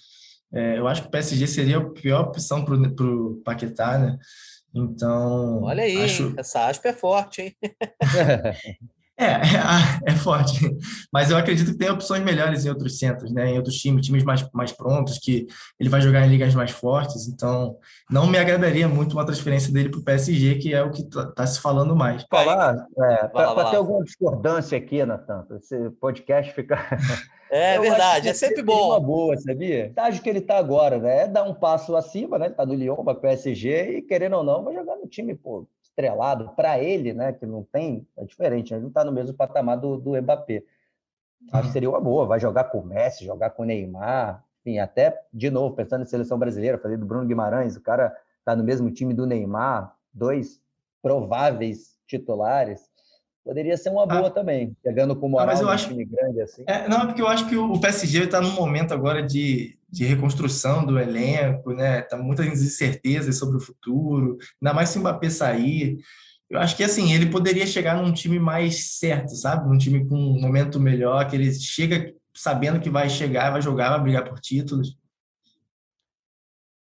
[SPEAKER 3] é, eu acho que o PSG seria a pior opção para o Paquetá, né? Então.
[SPEAKER 1] Olha aí, acho... essa aspa é forte, hein?
[SPEAKER 3] É, é, é, forte. Mas eu acredito que tem opções melhores em outros centros, né? Em outros times, times mais, mais prontos, que ele vai jogar em ligas mais fortes. Então, não me agradaria muito uma transferência dele para o PSG, que é o que está tá se falando mais.
[SPEAKER 2] Falar, é, para ter alguma discordância aqui, Natan, esse podcast fica.
[SPEAKER 1] É eu verdade, é sempre bom.
[SPEAKER 2] Uma boa, sabia? Acho que ele está agora, né? É dar um passo acima, né? Tá do Lyon para o PSG e, querendo ou não, vai jogar no time, pô, estrelado para ele, né? Que não tem, é diferente, ele não está no mesmo patamar do, do Mbappé. Acho que seria uma boa, vai jogar com o Messi, jogar com o Neymar, enfim, até de novo, pensando em seleção brasileira, falei do Bruno Guimarães, o cara está no mesmo time do Neymar, dois prováveis titulares poderia ser uma boa ah, também, pegando com moral ah, mas eu acho, time grande assim.
[SPEAKER 3] É, não, porque eu acho que o PSG está num momento agora de, de reconstrução do elenco, né? Tá muitas incertezas sobre o futuro, ainda mais se o Mbappé sair. Eu acho que assim, ele poderia chegar num time mais certo, sabe? Num time com um momento melhor, que ele chega sabendo que vai chegar, vai jogar, vai brigar por títulos.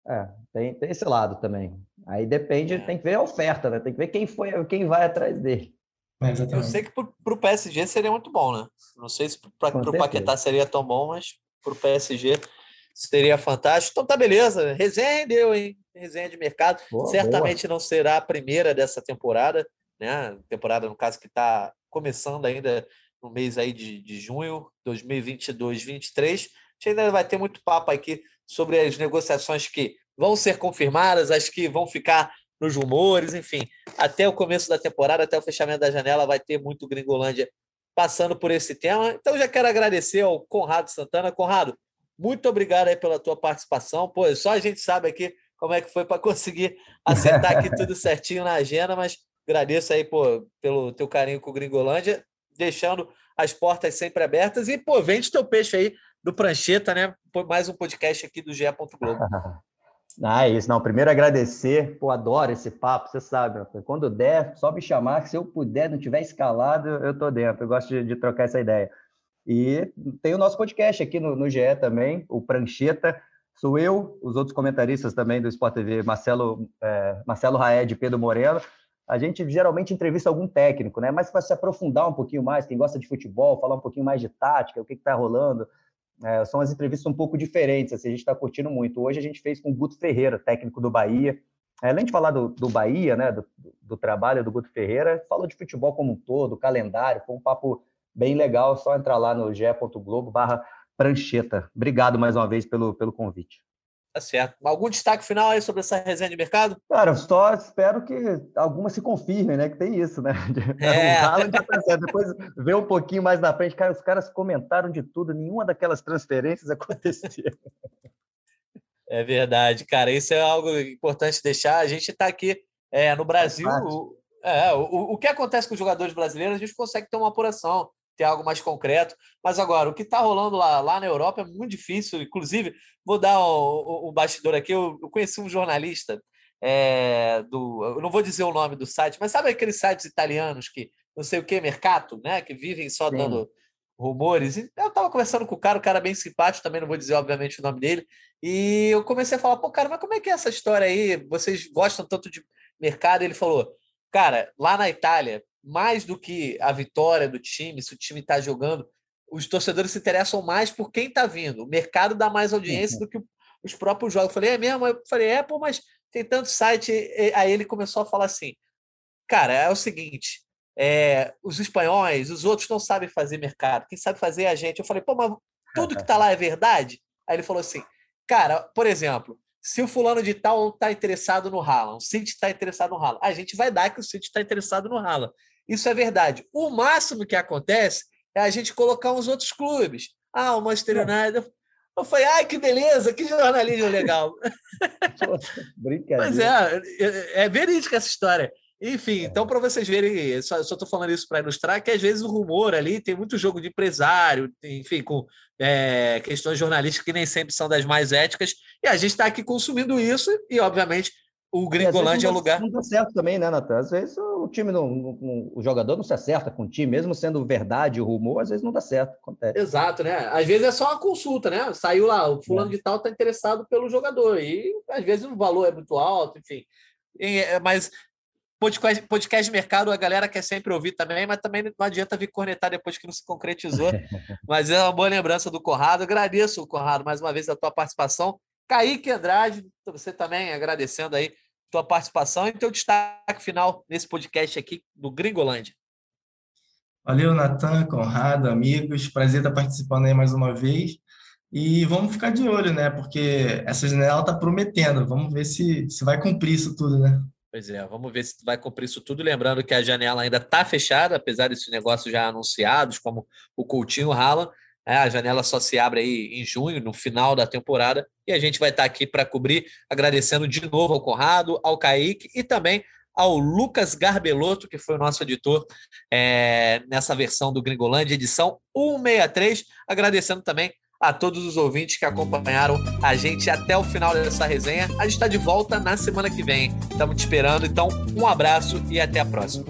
[SPEAKER 2] É, tem, tem esse lado também. Aí depende, tem que ver a oferta, né? Tem que ver quem foi, quem vai atrás dele.
[SPEAKER 1] É, eu sei que para o PSG seria muito bom, né? Não sei se para o Paquetá seria tão bom, mas para o PSG seria fantástico. Então tá beleza. Resenha deu, hein? Resenha de mercado. Boa, Certamente boa. não será a primeira dessa temporada, né? Temporada, no caso, que está começando ainda no mês aí de, de junho 2022-23. A gente ainda vai ter muito papo aqui sobre as negociações que vão ser confirmadas, as que vão ficar nos rumores, enfim. Até o começo da temporada, até o fechamento da janela, vai ter muito Gringolândia passando por esse tema. Então, já quero agradecer ao Conrado Santana. Conrado, muito obrigado aí pela tua participação. Pô, só a gente sabe aqui como é que foi para conseguir acertar aqui tudo certinho na agenda, mas agradeço aí pô, pelo teu carinho com o Gringolândia, deixando as portas sempre abertas. E, pô, vende teu peixe aí do Prancheta, né? Mais um podcast aqui do GE. Globo.
[SPEAKER 2] Ah, é isso. Não, primeiro agradecer. Pô, adoro esse papo, você sabe. Quando der, só me chamar, que se eu puder, não tiver escalado, eu tô dentro. Eu gosto de, de trocar essa ideia. E tem o nosso podcast aqui no, no GE também, o Prancheta. Sou eu, os outros comentaristas também do Sport TV, Marcelo, é, Marcelo Raed e Pedro Moreno. A gente geralmente entrevista algum técnico, né? Mas para se aprofundar um pouquinho mais, quem gosta de futebol, falar um pouquinho mais de tática, o que está rolando, é, são as entrevistas um pouco diferentes, assim, a gente está curtindo muito. Hoje a gente fez com o Guto Ferreira, técnico do Bahia. É, além de falar do, do Bahia, né, do, do, trabalho do Guto Ferreira, falou de futebol como um todo, calendário, foi um papo bem legal. Só entrar lá no ge.globo barra prancheta. Obrigado mais uma vez pelo, pelo convite.
[SPEAKER 1] Tá certo. Algum destaque final aí sobre essa resenha de mercado?
[SPEAKER 2] Cara, só espero que algumas se confirmem, né? Que tem isso, né? É. Haaland tá Depois vê um pouquinho mais na frente, cara, os caras comentaram de tudo, nenhuma daquelas transferências aconteceu.
[SPEAKER 1] É verdade, cara. Isso é algo importante deixar. A gente está aqui é, no Brasil. É, o, o, o que acontece com os jogadores brasileiros, a gente consegue ter uma apuração ter algo mais concreto. Mas agora, o que está rolando lá, lá na Europa é muito difícil. Inclusive, vou dar o, o, o bastidor aqui. Eu, eu, conheci um jornalista é, do. Eu não vou dizer o nome do site, mas sabe aqueles sites italianos que não sei o que, Mercato, né? Que vivem só Sim. dando rumores. E eu estava conversando com o cara, o cara bem simpático, também não vou dizer, obviamente, o nome dele. E eu comecei a falar, pô, cara, mas como é que é essa história aí? Vocês gostam tanto de mercado? Ele falou, cara, lá na Itália, mais do que a vitória do time, se o time está jogando, os torcedores se interessam mais por quem está vindo. O mercado dá mais audiência do que os próprios jogos. Eu falei, é mesmo? Eu falei, é, pô, mas tem tanto site. Aí ele começou a falar assim: cara, é o seguinte. É, os espanhóis, os outros não sabem fazer mercado. Quem sabe fazer é a gente. Eu falei, pô, mas tudo que está lá é verdade? Aí ele falou assim, cara, por exemplo, se o fulano de tal está interessado no Haaland, o City está interessado no Haaland, a gente vai dar que o City está interessado no Haaland. Isso é verdade. O máximo que acontece é a gente colocar uns outros clubes. Ah, o Manchester United. Eu falei, ai, que beleza, que jornalismo legal. Brincadeira. Mas é, é, é verídica essa história. Enfim, é. então para vocês verem, só estou falando isso para ilustrar que às vezes o rumor ali tem muito jogo de empresário, enfim, com é, questões jornalísticas que nem sempre são das mais éticas, e a gente está aqui consumindo isso, e obviamente o Gringolândia é o lugar.
[SPEAKER 2] Não dá certo também, né, Natan? Às vezes o time, não, não, o jogador não se acerta com o time, mesmo sendo verdade o rumor, às vezes não dá certo. Acontece.
[SPEAKER 1] Exato, né? Às vezes é só uma consulta, né? Saiu lá, o fulano é. de tal está interessado pelo jogador, e às vezes o valor é muito alto, enfim. É, mas podcast, podcast de mercado a galera quer sempre ouvir também, mas também não adianta vir cornetar depois que não se concretizou. mas é uma boa lembrança do Corrado. Agradeço, Corrado, mais uma vez a tua participação. Kaique Andrade, você também agradecendo aí tua participação e teu destaque final nesse podcast aqui do Gringolândia.
[SPEAKER 3] Valeu, Natan, Conrado, amigos. Prazer estar participando aí mais uma vez. E vamos ficar de olho, né? Porque essa janela está prometendo. Vamos ver se, se vai cumprir isso tudo, né?
[SPEAKER 1] Pois é, vamos ver se vai cumprir isso tudo. Lembrando que a janela ainda está fechada, apesar desses negócios já anunciados, como o Coutinho Haaland. É, a janela só se abre aí em junho, no final da temporada, e a gente vai estar aqui para cobrir, agradecendo de novo ao Conrado, ao Kaique e também ao Lucas Garbelotto, que foi o nosso editor é, nessa versão do Gringolândia, edição 163. Agradecendo também a todos os ouvintes que acompanharam a gente até o final dessa resenha. A gente está de volta na semana que vem. Estamos te esperando. Então, um abraço e até a próxima.